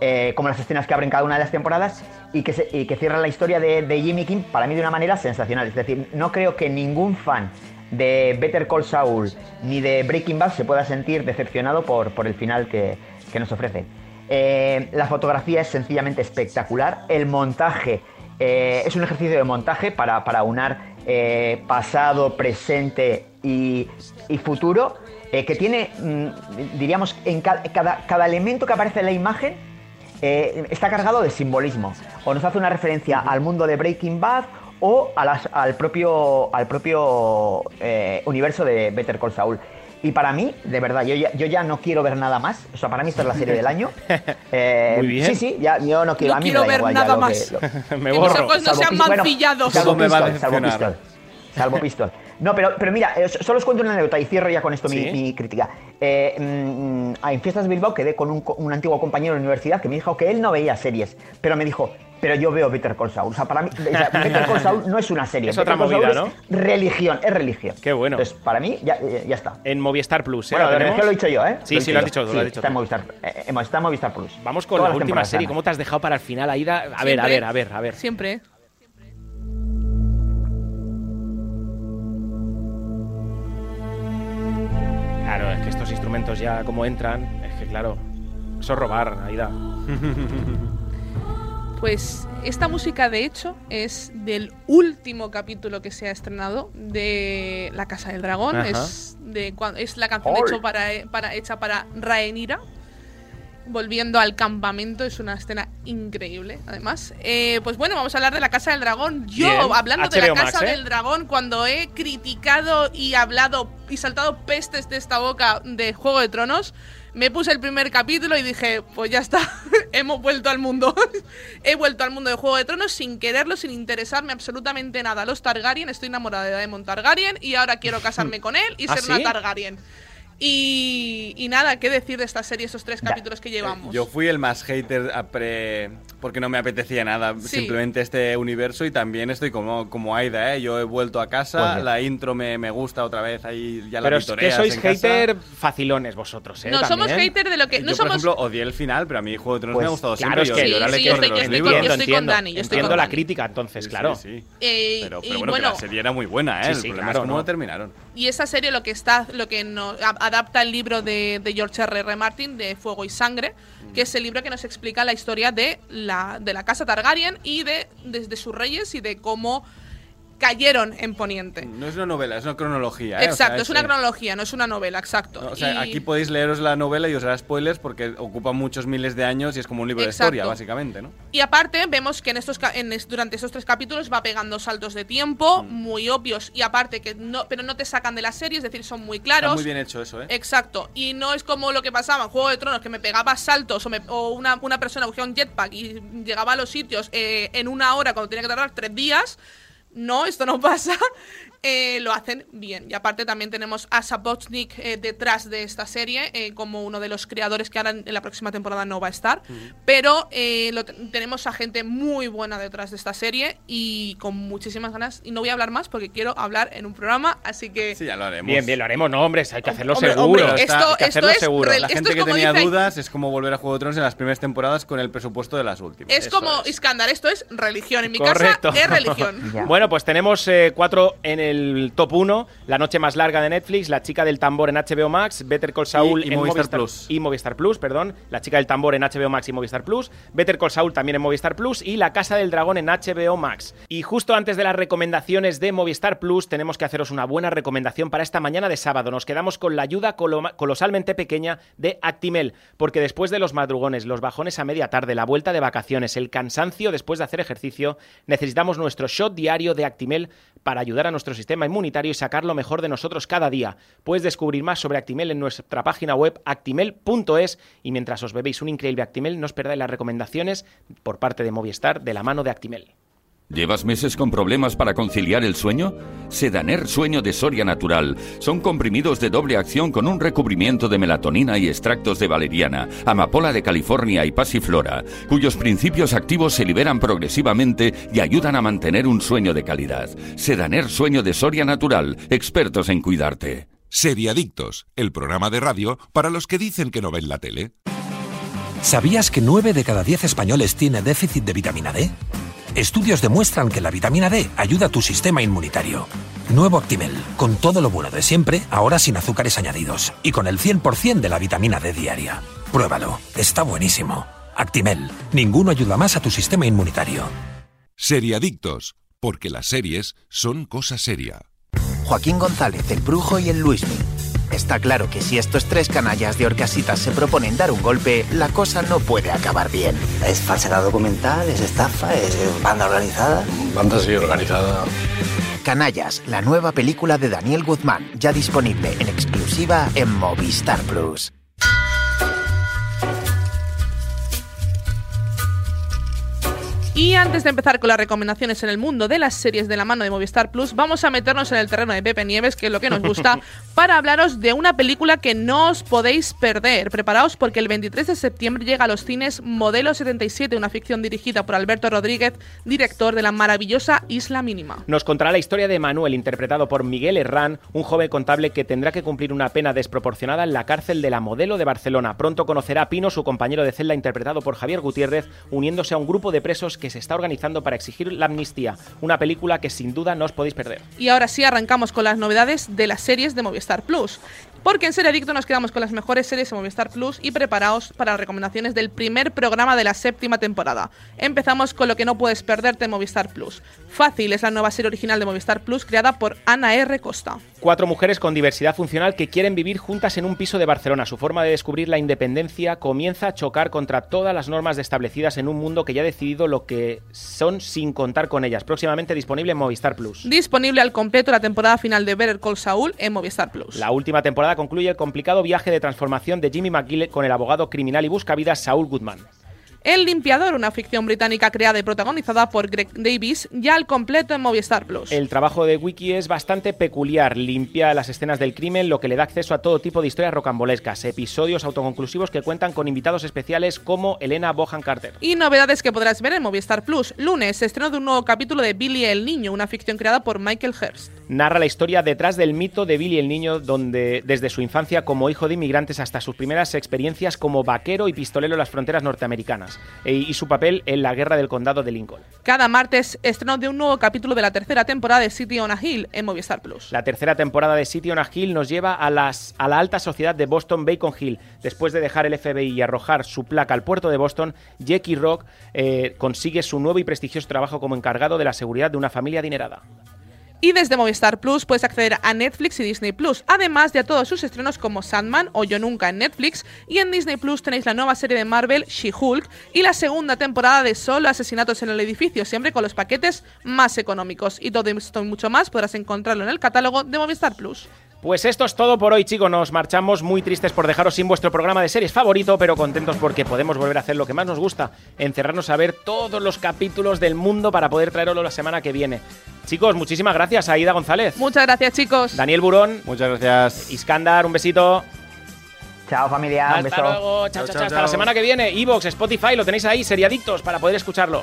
eh, como las escenas que abren cada una de las temporadas y que, que cierran la historia de, Jimmy King para mí de una manera sensacional. Es decir, no creo que ningún fan de Better Call Saul ni de Breaking Bad se pueda sentir decepcionado por, por el final que, que nos ofrece. Eh, la fotografía es sencillamente espectacular. El montaje es un ejercicio de montaje para, para unar pasado, presente y, futuro, que tiene, mm, diríamos, en cada, elemento que aparece en la imagen está cargado de simbolismo. O nos hace una referencia al mundo de Breaking Bad o al propio, al propio universo de Better Call Saul. Y para mí, de verdad, yo ya, yo ya no quiero ver nada más. O sea, para mí esta es la serie del año. [LAUGHS] Eh, Muy bien. Sí, sí, ya, yo no quiero. No quiero ver nada más. [LAUGHS] me borro. Que no sean mancillados. salvo, pistol, salvo pistol. Salvo pistol. No, pero, pero mira, eh, solo os cuento una anécdota y cierro ya con esto mi, crítica. Eh, mm, en Fiestas de Bilbao quedé con un, un, antiguo compañero de universidad que me dijo que él no veía series, pero me dijo, pero yo veo Better Call Saul. O sea, para mí, Better Call Saul no es una serie. Es otra movida, ¿no? Es religión, es religión. Qué bueno. Entonces, para mí, ya, eh, ya está. En Movistar Plus, ¿eh? Bueno, lo, lo he dicho yo, ¿eh? Sí, sí, lo has dicho, lo has dicho. Está en, Movistar, eh, está en Movistar Plus. Vamos con la última serie. ¿Cómo te has dejado para el final, Aida? A ver, a ver, a ver, a ver. Siempre. Claro, es que estos instrumentos ya como entran, es que claro, eso es robar, Aida. [LAUGHS] Pues esta música, de hecho, es del último capítulo que se ha estrenado de La Casa del Dragón. Es, de, es la canción hecho para, para, hecha para Rhaenyra. Volviendo al campamento, es una escena increíble, además. Eh, pues bueno, vamos a hablar de la Casa del Dragón. Yo, hablando de la Casa ¿eh? del Dragón, cuando he criticado y hablado y saltado pestes de esta boca de Juego de Tronos, me puse el primer capítulo y dije, pues ya está, [LAUGHS] hemos vuelto al mundo. [LAUGHS] He vuelto al mundo de Juego de Tronos sin quererlo, sin interesarme absolutamente nada. Los Targaryen, estoy enamorada de Daemon Targaryen y ahora quiero casarme [LAUGHS] con él y ¿Ah, ser una Targaryen. Y, nada, ¿qué decir de esta serie, esos tres capítulos que llevamos? Yo fui el más hater a pre... porque no me apetecía nada, simplemente este universo y también estoy como, como Aida, ¿eh? Yo he vuelto a casa, la intro me, me, gusta otra vez, ahí ya la Pero es que sois hater facilones vosotros, ¿eh? No, somos hater de lo que... No yo, somos... por ejemplo, odié el final, pero a mí Juego de Tronos me ha pues gustado claro, siempre. Es que, yo, sí, yo, estoy, con, estoy con Dani. Yo estoy entiendo la crítica, entonces, claro. Eh, pero, pero bueno, que la serie era muy buena, ¿eh? el problema es cómo terminaron. Y esa serie lo que está, lo que adapta el libro de, George R. R. Martin, de Fuego y Sangre, que es el libro que nos explica la historia de la, de la casa Targaryen y de, de sus reyes y de cómo cayeron en Poniente. No es una novela, es una cronología. ¿eh? Exacto, es una cronología, no es una novela, exacto. o sea, aquí podéis leeros la novela y os hará spoilers porque ocupa muchos miles de años y es como un libro de historia, básicamente, ¿no? Y aparte, vemos que en estos en durante esos tres capítulos va pegando saltos de tiempo mm. muy obvios y aparte que no, pero no te sacan de la serie, es decir, son muy claros. Está muy bien hecho eso, ¿eh? Exacto. Y no es como lo que pasaba en Juego de Tronos, que me pegaba saltos o, una, una, persona cogía un jetpack y llegaba a los sitios eh, en una hora cuando tenía que tardar tres días no, esto no pasa. Eh, lo hacen bien. Y aparte también tenemos a Sapochnik eh, detrás de esta serie eh, como uno de los creadores que ahora en la próxima temporada no va a estar. Pero tenemos a gente muy buena detrás de esta serie y con muchísimas ganas. Y no voy a hablar más porque quiero hablar en un programa, así que... Sí, ya lo haremos. Bien, bien, lo haremos. No, hombre, hay que hacerlo seguro. esto, es seguro. La gente que tenía dudas es como volver a Juego de Tronos en las primeras temporadas con el presupuesto de las últimas. Es como Iskandar, esto es religión. En mi casa es religión. [LAUGHS] bueno, pues tenemos cuatro en el el top 1, La noche más larga de Netflix, La chica del tambor en HBO Max, Better Call Saul y, en Movistar, Plus. Y Movistar Plus, perdón. La chica del tambor en HBO Max y Movistar Plus, Better Call Saul también en Movistar Plus y La casa del dragón en HBO Max. Y justo antes de las recomendaciones de Movistar Plus, tenemos que haceros una buena recomendación para esta mañana de sábado. Nos quedamos con la ayuda colosalmente pequeña de Actimel, porque después de los madrugones, los bajones a media tarde, la vuelta de vacaciones, el cansancio después de hacer ejercicio, necesitamos nuestro shot diario de Actimel para ayudar a nuestro sistema inmunitario y sacar lo mejor de nosotros cada día. Puedes descubrir más sobre Actimel en nuestra página web actimel.es y mientras os bebéis un increíble Actimel no os perdáis las recomendaciones por parte de Movistar de la mano de Actimel. ¿Llevas meses con problemas para conciliar el sueño? Sedaner Sueño de Soria Natural. Son comprimidos de doble acción con un recubrimiento de melatonina y extractos de valeriana, amapola de California y pasiflora, cuyos principios activos se liberan progresivamente y ayudan a mantener un sueño de calidad. Sedaner Sueño de Soria Natural. Expertos en cuidarte. Seriadictos, el programa de radio para los que dicen que no ven la tele. ¿Sabías que 9 de cada 10 españoles tiene déficit de vitamina D? Estudios demuestran que la vitamina D ayuda a tu sistema inmunitario. Nuevo Actimel, con todo lo bueno de siempre, ahora sin azúcares añadidos y con el 100% de la vitamina D diaria. Pruébalo, está buenísimo. Actimel, ninguno ayuda más a tu sistema inmunitario. Seriadictos, porque las series son cosa seria. Joaquín González, el Brujo y el Luismi. Está claro que si estos tres canallas de Orcasitas se proponen dar un golpe, la cosa no puede acabar bien. Es falsedad documental, es estafa, es banda organizada. Banda sí organizada. Canallas, la nueva película de Daniel Guzmán, ya disponible en exclusiva en Movistar Plus. Y antes de empezar con las recomendaciones en el mundo de las series de la mano de Movistar Plus, vamos a meternos en el terreno de Pepe Nieves, que es lo que nos gusta, [LAUGHS] para hablaros de una película que no os podéis perder. Preparaos porque el 23 de septiembre llega a los cines Modelo 77, una ficción dirigida por Alberto Rodríguez, director de la maravillosa Isla Mínima. Nos contará la historia de Manuel, interpretado por Miguel Herrán, un joven contable que tendrá que cumplir una pena desproporcionada en la cárcel de la Modelo de Barcelona. Pronto conocerá a Pino, su compañero de celda, interpretado por Javier Gutiérrez, uniéndose a un grupo de presos que se está organizando para exigir la amnistía. Una película que sin duda no os podéis perder. Y ahora sí arrancamos con las novedades de las series de Movistar Plus. Porque en Serie Adicto nos quedamos con las mejores series de Movistar Plus y preparaos para las recomendaciones del primer programa de la séptima temporada. Empezamos con lo que no puedes perderte en Movistar Plus. Fácil es la nueva serie original de Movistar Plus creada por Ana R. Costa. Cuatro mujeres con diversidad funcional que quieren vivir juntas en un piso de Barcelona. Su forma de descubrir la independencia comienza a chocar contra todas las normas establecidas en un mundo que ya ha decidido lo que son sin contar con ellas. Próximamente disponible en Movistar Plus. Disponible al completo la temporada final de Better Call Saul en Movistar Plus. La última temporada concluye el complicado viaje de transformación de Jimmy McGill con el abogado criminal y buscavidas Saul Goodman. El Limpiador, una ficción británica creada y protagonizada por Greg Davis, ya al completo en Movistar Plus. El trabajo de Wiki es bastante peculiar. Limpia las escenas del crimen, lo que le da acceso a todo tipo de historias rocambolescas, episodios autoconclusivos que cuentan con invitados especiales como Elena Bohan Carter. Y novedades que podrás ver en Movistar Plus. Lunes, estreno de un nuevo capítulo de Billy el Niño, una ficción creada por Michael Hurst. Narra la historia detrás del mito de Billy el Niño, donde desde su infancia como hijo de inmigrantes hasta sus primeras experiencias como vaquero y pistolero en las fronteras norteamericanas e- y su papel en la guerra del condado de Lincoln. Cada martes estreno de un nuevo capítulo de la tercera temporada de City on a Hill en Movistar Plus. La tercera temporada de City on a Hill nos lleva a, las, a la alta sociedad de Boston Bacon Hill. Después de dejar el FBI y arrojar su placa al puerto de Boston, Jackie Rock eh, consigue su nuevo y prestigioso trabajo como encargado de la seguridad de una familia adinerada. Y desde Movistar Plus puedes acceder a Netflix y Disney Plus, además de a todos sus estrenos como Sandman o Yo Nunca en Netflix. Y en Disney Plus tenéis la nueva serie de Marvel, She-Hulk, y la segunda temporada de Solo Asesinatos en el Edificio, siempre con los paquetes más económicos. Y todo esto y mucho más podrás encontrarlo en el catálogo de Movistar Plus. Pues esto es todo por hoy, chicos. Nos marchamos muy tristes por dejaros sin vuestro programa de series favorito, pero contentos porque podemos volver a hacer lo que más nos gusta, encerrarnos a ver todos los capítulos del mundo para poder traeroslo la semana que viene. Chicos, muchísimas gracias, Aida González. Muchas gracias, chicos. Daniel Burón. Muchas gracias. Iskandar, un besito. Chao familia, un Hasta beso. luego, chao, chao, Chao, chao. chao, Hasta la semana que viene. Evox, Spotify, lo tenéis ahí, seriadictos, para poder escucharlo.